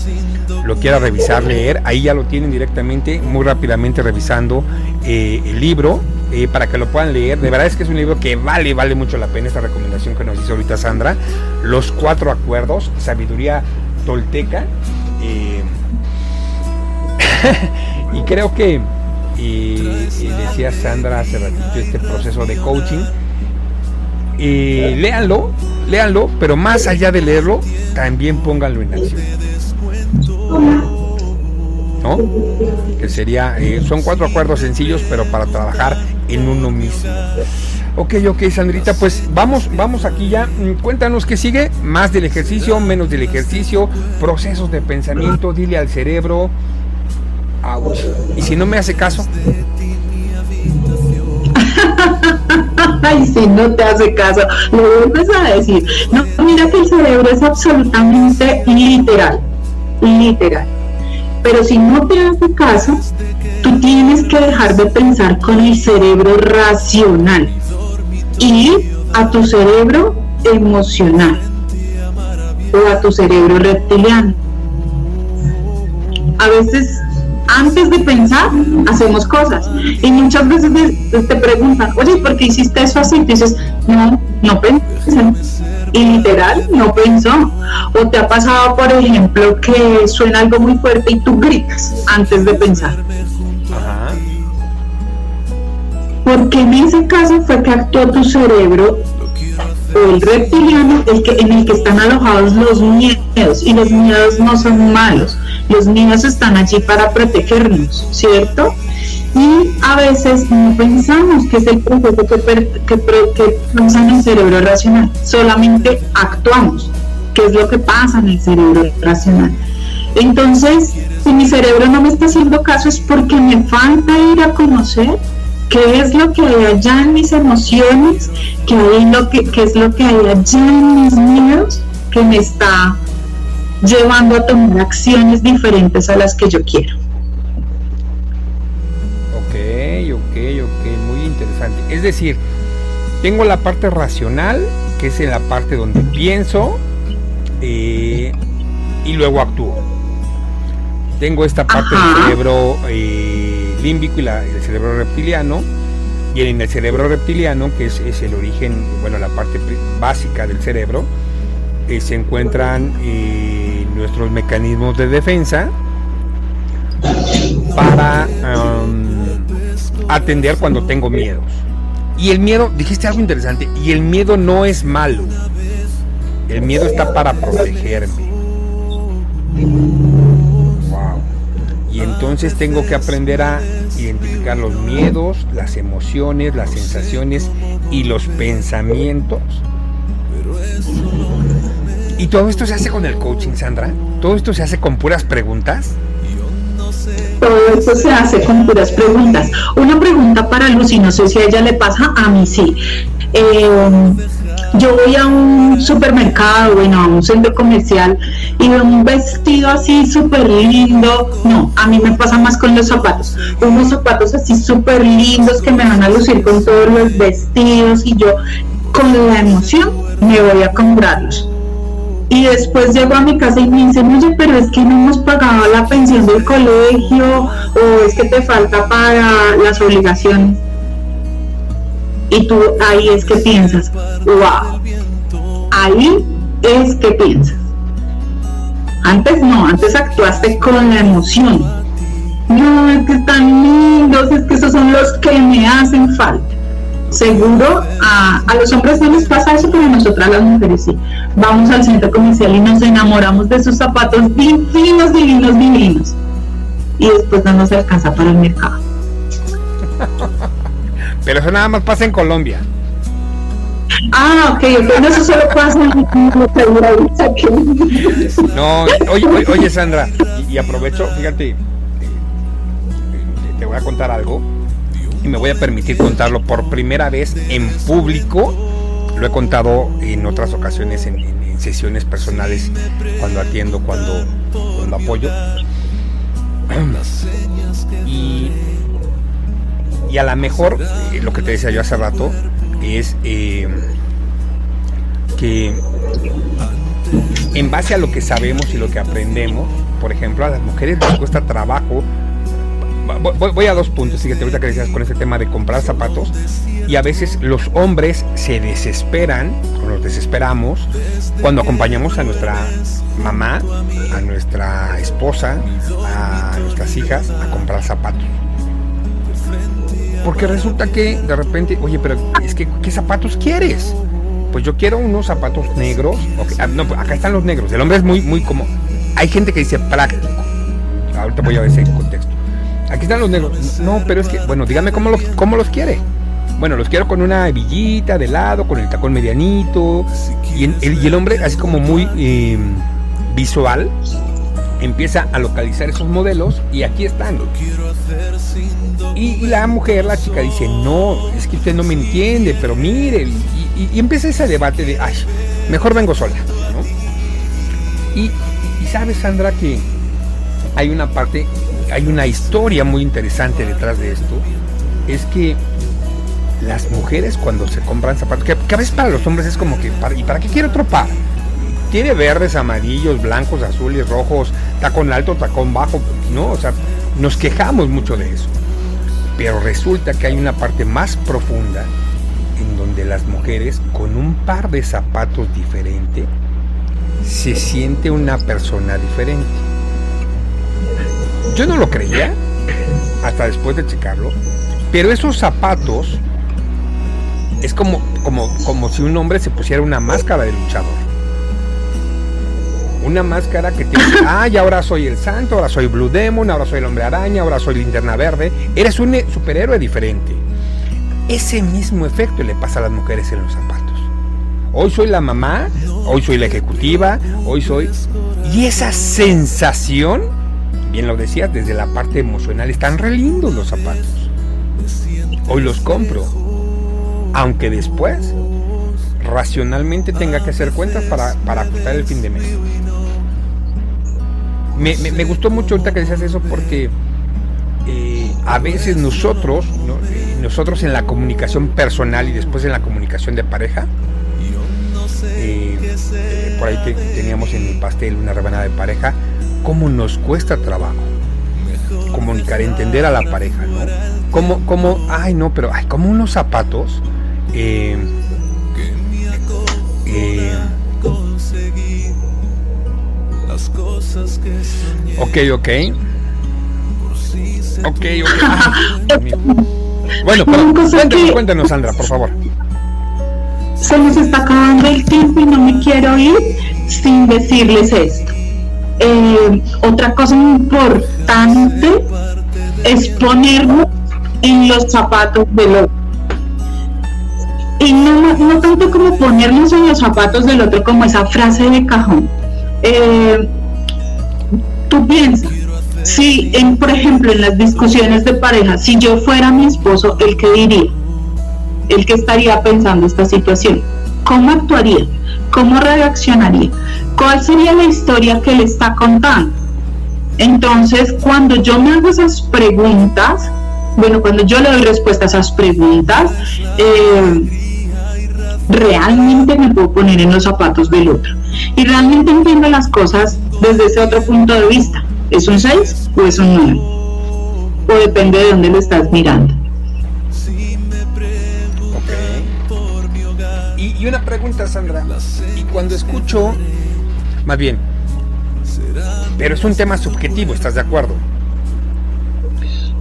quiera revisar, leer. Ahí ya lo tienen directamente, muy rápidamente revisando eh, el libro eh, para que lo puedan leer. De verdad es que es un libro que vale, vale mucho la pena esta recomendación que nos hizo ahorita Sandra. Los cuatro acuerdos, sabiduría tolteca. <laughs> y creo que decía Sandra hace ratito este proceso de coaching. Léanlo, léanlo, pero más allá de leerlo, también pónganlo en acción. ¿No? Que sería, eh, son cuatro acuerdos sencillos, pero para trabajar en uno mismo. Ok, ok, Sandrita, pues vamos, vamos aquí ya. Mm, cuéntanos qué sigue, más del ejercicio, menos del ejercicio, procesos de pensamiento, dile al cerebro. Y si no me hace caso. <laughs> Ay, si no te hace caso, lo vuelves a decir. No, mira que el cerebro es absolutamente literal, literal. Pero si no te hace caso, tú tienes que dejar de pensar con el cerebro racional y a tu cerebro emocional o a tu cerebro reptiliano. A veces antes de pensar hacemos cosas y muchas veces te preguntan, oye, ¿por qué hiciste eso así? Y dices, no, no pensé. Y literal, no pensó. O te ha pasado, por ejemplo, que suena algo muy fuerte y tú gritas antes de pensar. Porque en ese caso fue que actuó tu cerebro o el reptiliano el que, en el que están alojados los miedos y los miedos no son malos, los miedos están allí para protegernos, ¿cierto? Y a veces no pensamos que es el proceso que, que, que pasa en el cerebro racional, solamente actuamos, que es lo que pasa en el cerebro racional. Entonces, si mi cerebro no me está haciendo caso es porque me falta ir a conocer qué es lo que hay allá en mis emociones, qué, hay lo que, qué es lo que hay allá en mis miedos que me está llevando a tomar acciones diferentes a las que yo quiero. Ok, ok, ok, muy interesante. Es decir, tengo la parte racional, que es en la parte donde pienso eh, y luego actúo. Tengo esta parte del cerebro eh, límbico y el cerebro reptiliano. Y en el cerebro reptiliano, que es, el origen, bueno, la parte básica del cerebro, eh, se encuentran eh, nuestros mecanismos de defensa para atender cuando tengo miedos. Y el miedo, dijiste algo interesante, y el miedo no es malo. El miedo está para protegerme. Y entonces tengo que aprender a identificar los miedos, las emociones, las sensaciones y los pensamientos. ¿Y todo esto se hace con el coaching, Sandra? ¿Todo esto se hace con puras preguntas? Todo esto se hace con puras preguntas. Una pregunta para Lucy, no sé si a ella le pasa, a mí sí. Eh, yo voy a un supermercado, bueno, a un centro comercial y veo un vestido así súper lindo. No, a mí me pasa más con los zapatos. Unos zapatos así súper lindos que me van a lucir con todos los vestidos y yo con la emoción me voy a comprarlos. Y después llego a mi casa y me dicen, oye, pero es que no hemos pagado la pensión del colegio o es que te falta para las obligaciones y tú ahí es que piensas, wow, ahí es que piensas. Antes no, antes actuaste con la emoción. No, es que están lindos, es que esos son los que me hacen falta. Seguro a, a los hombres no les pasa eso, pero a nosotras las mujeres sí. Vamos al centro comercial y nos enamoramos de sus zapatos divinos, divinos, divinos. Y después no nos alcanza para el mercado. <laughs> Pero eso nada más pasa en Colombia. Ah, ok, ok, eso solo pasa en No, oye, oye, Sandra, y, aprovecho, fíjate, eh, te voy a contar algo y me voy a permitir contarlo por primera vez en público. Lo he contado en otras ocasiones en, sesiones personales, cuando atiendo, cuando, cuando apoyo. Y y a lo mejor, eh, lo que te decía yo hace rato, es eh, que en base a lo que sabemos y lo que aprendemos, por ejemplo, a las mujeres les cuesta trabajo. Voy, a dos puntos, fíjate ahorita que decías con ese tema de comprar zapatos. Y a veces los hombres se desesperan, o nos desesperamos, cuando acompañamos a nuestra mamá, a nuestra esposa, a nuestras hijas a comprar zapatos porque resulta que de repente, oye, pero es que, ¿qué zapatos quieres? Pues yo quiero unos zapatos negros. Okay, ah, no, pues acá están los negros. El hombre es muy, muy como. Hay gente que dice práctico. Ahorita voy a ver ese contexto. Aquí están los negros. No, pero es que, bueno, dígame cómo los, cómo los quiere. Bueno, los quiero con una hebillita de lado, con el tacón medianito. Y el, hombre, así como muy eh, visual, empieza a localizar esos modelos y aquí están. Y, la mujer, la chica dice, no, es que usted no me entiende, pero mire, y, empieza ese debate de, ay, mejor vengo sola. Y, y sabes, Sandra, que hay una parte, hay una historia muy interesante detrás de esto, es que las mujeres cuando se compran zapatos, que, a veces para los hombres es como que, ¿y para qué quiero otro par? Tiene verdes, amarillos, blancos, azules, rojos, tacón alto, tacón bajo, ¿no? O sea, nos quejamos mucho de eso. Pero resulta que hay una parte más profunda en donde las mujeres con un par de zapatos diferente se siente una persona diferente. Yo no lo creía hasta después de checarlo, pero esos zapatos es como, como, como si un hombre se pusiera una máscara de luchador una máscara que te dice, <laughs> ay, ahora soy el santo, ahora soy Blue Demon, ahora soy el hombre araña, ahora soy linterna verde. Eres un superhéroe diferente. Ese mismo efecto le pasa a las mujeres en los zapatos. Hoy soy la mamá, hoy soy la ejecutiva, hoy soy... Y esa sensación, bien lo decías, desde la parte emocional, están re lindos los zapatos. Hoy los compro. Aunque después racionalmente tenga que hacer cuentas para, para ajustar el fin de mes me, gustó mucho ahorita que decías eso porque eh, a veces nosotros, eh, nosotros en la comunicación personal y después en la comunicación de pareja, eh, por ahí teníamos en mi pastel una rebanada de pareja, cómo nos cuesta trabajo comunicar, entender a la pareja, ¿no? Como, como, ay no, pero, ay, como unos zapatos, eh, Ok, ok. Ok, ok. <laughs> bueno, cuéntanos, cuéntanos, Sandra, por favor. Se nos está acabando el tiempo y no me quiero ir sin decirles esto. Eh, otra cosa importante es ponernos en los zapatos del otro. Y no, no tanto como ponernos en los zapatos del otro como esa frase de cajón. Eh, tú piensas, si, en, por ejemplo, en las discusiones de pareja, si yo fuera mi esposo, ¿el que diría? ¿El que estaría pensando esta situación? ¿Cómo actuaría? ¿Cómo reaccionaría? ¿Cuál sería la historia que le está contando? Entonces, cuando yo me hago esas preguntas, bueno, cuando yo le doy respuesta a esas preguntas, eh, realmente me puedo poner en los zapatos del otro. Y realmente entiendo las cosas desde ese otro punto de vista. ¿Es un 6 o es un 9? O depende de dónde lo estás mirando. Y, y una pregunta, Sandra. Y cuando escucho, más bien, pero es un tema subjetivo, ¿estás de acuerdo?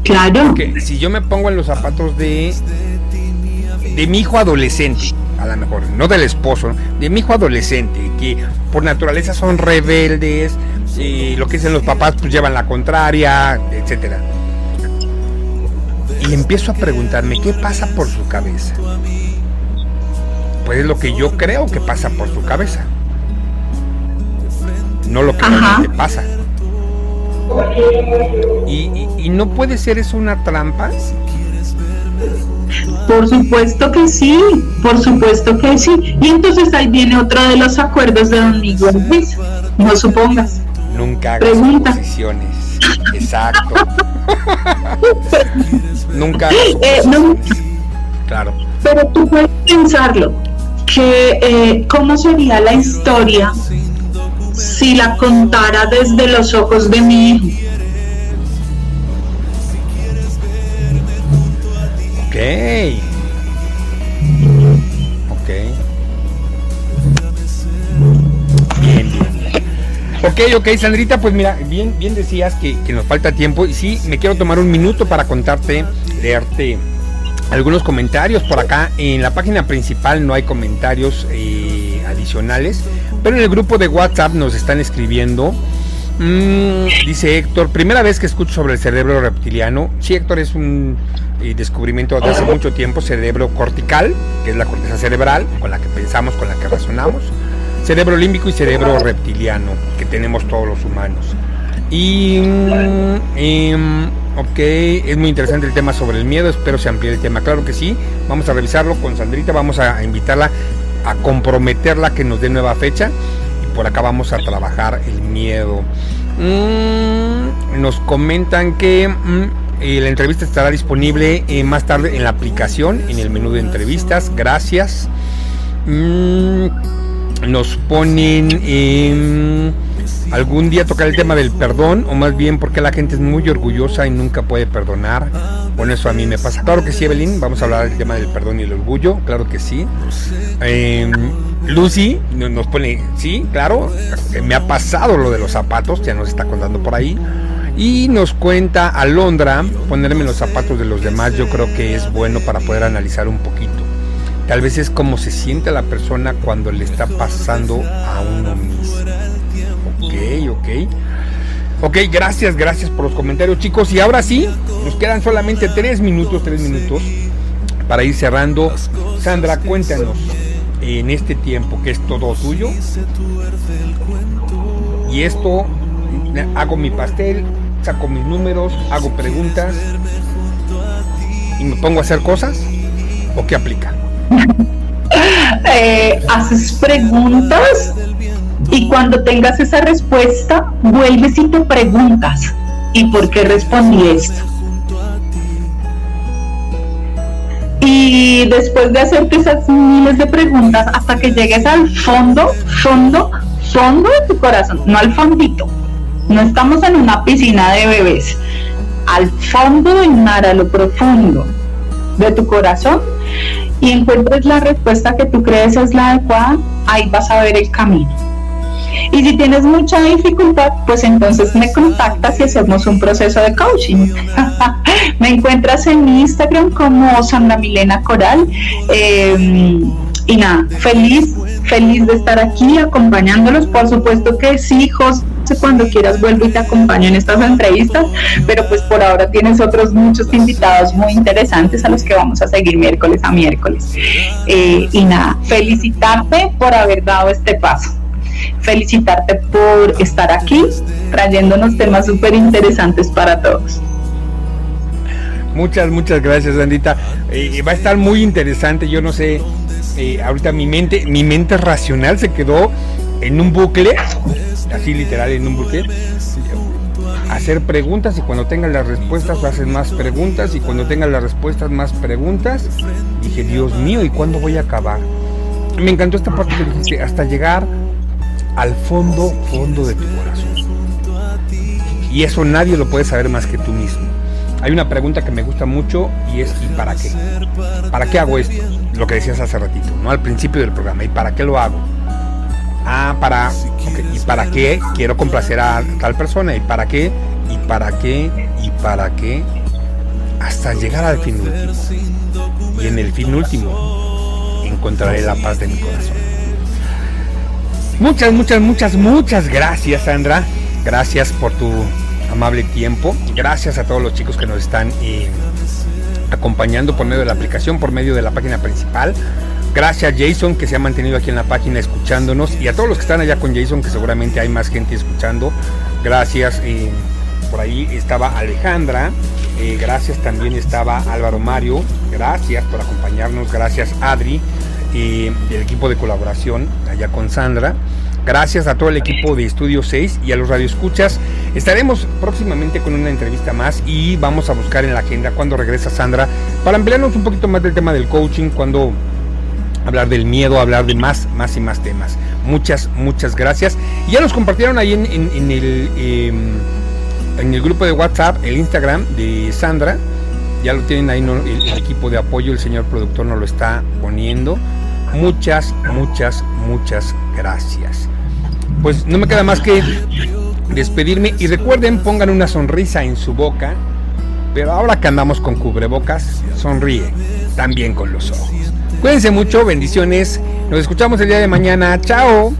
Claro. Porque si yo me pongo en los zapatos de de mi hijo adolescente, a lo mejor, no del esposo, de mi hijo adolescente, que por naturaleza son rebeldes, y lo que dicen los papás pues llevan la contraria, etcétera. Y empiezo a preguntarme qué pasa por su cabeza. Pues es lo que yo creo que pasa por su cabeza. No lo que realmente pasa. Y, y no puede ser eso una trampa por supuesto que sí, por supuesto que sí. Y entonces ahí viene otro de los acuerdos de don Miguel Luis. No supongas. Nunca hagas Pregunta. suposiciones. Exacto. <laughs> Nunca hagas eh, Claro. Pero tú puedes pensarlo, que eh, cómo sería la historia si la contara desde los ojos de mi hijo Ok. Bien, bien. Ok, ok, Sandrita, pues mira, bien, bien decías que, nos falta tiempo y sí, me quiero tomar un minuto para contarte, leerte algunos comentarios por acá. En la página principal no hay comentarios eh, adicionales, pero en el grupo de WhatsApp nos están escribiendo. Mm, dice Héctor, primera vez que escucho sobre el cerebro reptiliano. Sí, Héctor, es un eh, descubrimiento de hace mucho tiempo, cerebro cortical, que es la corteza cerebral, con la que pensamos, con la que razonamos. Cerebro límbico y cerebro reptiliano, que tenemos todos los humanos. Y, mm, em, ok, es muy interesante el tema sobre el miedo, espero se amplíe el tema, claro que sí, vamos a revisarlo con Sandrita, vamos a invitarla a comprometerla que nos dé nueva fecha por acá vamos a trabajar el miedo. Mm, nos comentan que mm, eh, la entrevista estará disponible eh, más tarde en la aplicación, en el menú de entrevistas, gracias. Nos ponen algún día tocar el tema del perdón, o más bien porque la gente es muy orgullosa y nunca puede perdonar. Bueno, eso a mí me pasa. Claro que sí, Evelyn, vamos a hablar del tema del perdón y el orgullo, claro que sí. Em, Lucy nos pone, sí, claro, me ha pasado lo de los zapatos, ya nos está contando por ahí. Y nos cuenta Alondra, ponerme los zapatos de los demás, yo creo que es bueno para poder analizar un poquito. Tal vez es como se siente la persona cuando le está pasando a uno mismo. Ok, ok. Ok, gracias, gracias por los comentarios, chicos. Y ahora sí, nos quedan solamente tres minutos, tres minutos para ir cerrando. Sandra, cuéntanos en este tiempo que es todo tuyo. Y esto, hago mi pastel, saco mis números, hago preguntas y me pongo a hacer cosas. ¿O qué aplica? <laughs> Eh, haces preguntas y cuando tengas esa respuesta, vuelves y te preguntas, ¿y por qué respondí esto? Y después de hacerte esas miles de preguntas hasta que llegues al fondo, fondo, fondo de tu corazón, no al fondito. No estamos en una piscina de bebés. Al fondo del mar, a lo profundo de tu corazón y encuentres la respuesta que tú crees es la adecuada, ahí vas a ver el camino. Y si tienes mucha dificultad, pues entonces me contactas y hacemos un proceso de coaching. <laughs> me encuentras en Instagram como Sandra Milena Coral. Em, y nada, feliz, feliz de estar aquí acompañándolos. Por supuesto que sí, José, cuando quieras vuelvo y te acompaño en estas entrevistas, pero pues por ahora tienes otros muchos invitados muy interesantes a los que vamos a seguir miércoles a miércoles. Eh, y nada, felicitarte por haber dado este paso felicitarte por estar aquí trayéndonos temas súper interesantes para todos. Muchas, muchas gracias, Andita. Eh, va a estar muy interesante. Yo no sé, eh, ahorita mi mente, mi mente racional se quedó en un bucle, así literal en un bucle. Hacer preguntas y cuando tengas las respuestas haces más preguntas y cuando tengas las respuestas más preguntas, dije, Dios mío, ¿y cuándo voy a acabar? Me encantó esta parte que dijiste, hasta llegar al fondo, fondo de tu corazón. Y eso nadie lo puede saber más que tú mismo. Hay una pregunta que me gusta mucho y es ¿y para qué? ¿Para qué hago esto? Lo que decías hace ratito, ¿no? Al principio del programa. ¿Y para qué lo hago? Ah, para... ¿Y para qué quiero complacer a tal persona? ¿Y para qué? ¿Y para qué? ¿Y para qué? Hasta llegar al fin último. Y en el fin último encontraré la paz de mi corazón. Muchas, muchas, muchas, muchas gracias, Sandra. Gracias por tu amable tiempo. Gracias a todos los chicos que nos están eh, acompañando por medio de la aplicación, por medio de la página principal. Gracias Jason que se ha mantenido aquí en la página escuchándonos y a todos los que están allá con Jason que seguramente hay más gente escuchando. Gracias. Eh, por ahí estaba Alejandra. Eh, gracias también estaba Álvaro Mario. Gracias por acompañarnos. Gracias Adri del equipo de colaboración allá con Sandra. Gracias a todo el equipo de Estudio 6 y a los radioescuchas. Estaremos próximamente con una entrevista más y vamos a buscar en la agenda cuando regresa Sandra para ampliarnos un poquito más del tema del coaching, cuando hablar del miedo, hablar de más, más y más temas. Muchas, muchas gracias. Y ya nos compartieron ahí en, el, em, en el grupo de WhatsApp, el Instagram de Sandra. Ya lo tienen ahí el equipo de apoyo, el señor productor nos lo está poniendo. Muchas, muchas, muchas gracias. Pues no me queda más que despedirme y recuerden, pongan una sonrisa en su boca Pero ahora que andamos con cubrebocas, sonríe, también con los ojos. Cuídense mucho, bendiciones. Nos escuchamos el día de mañana. Chao.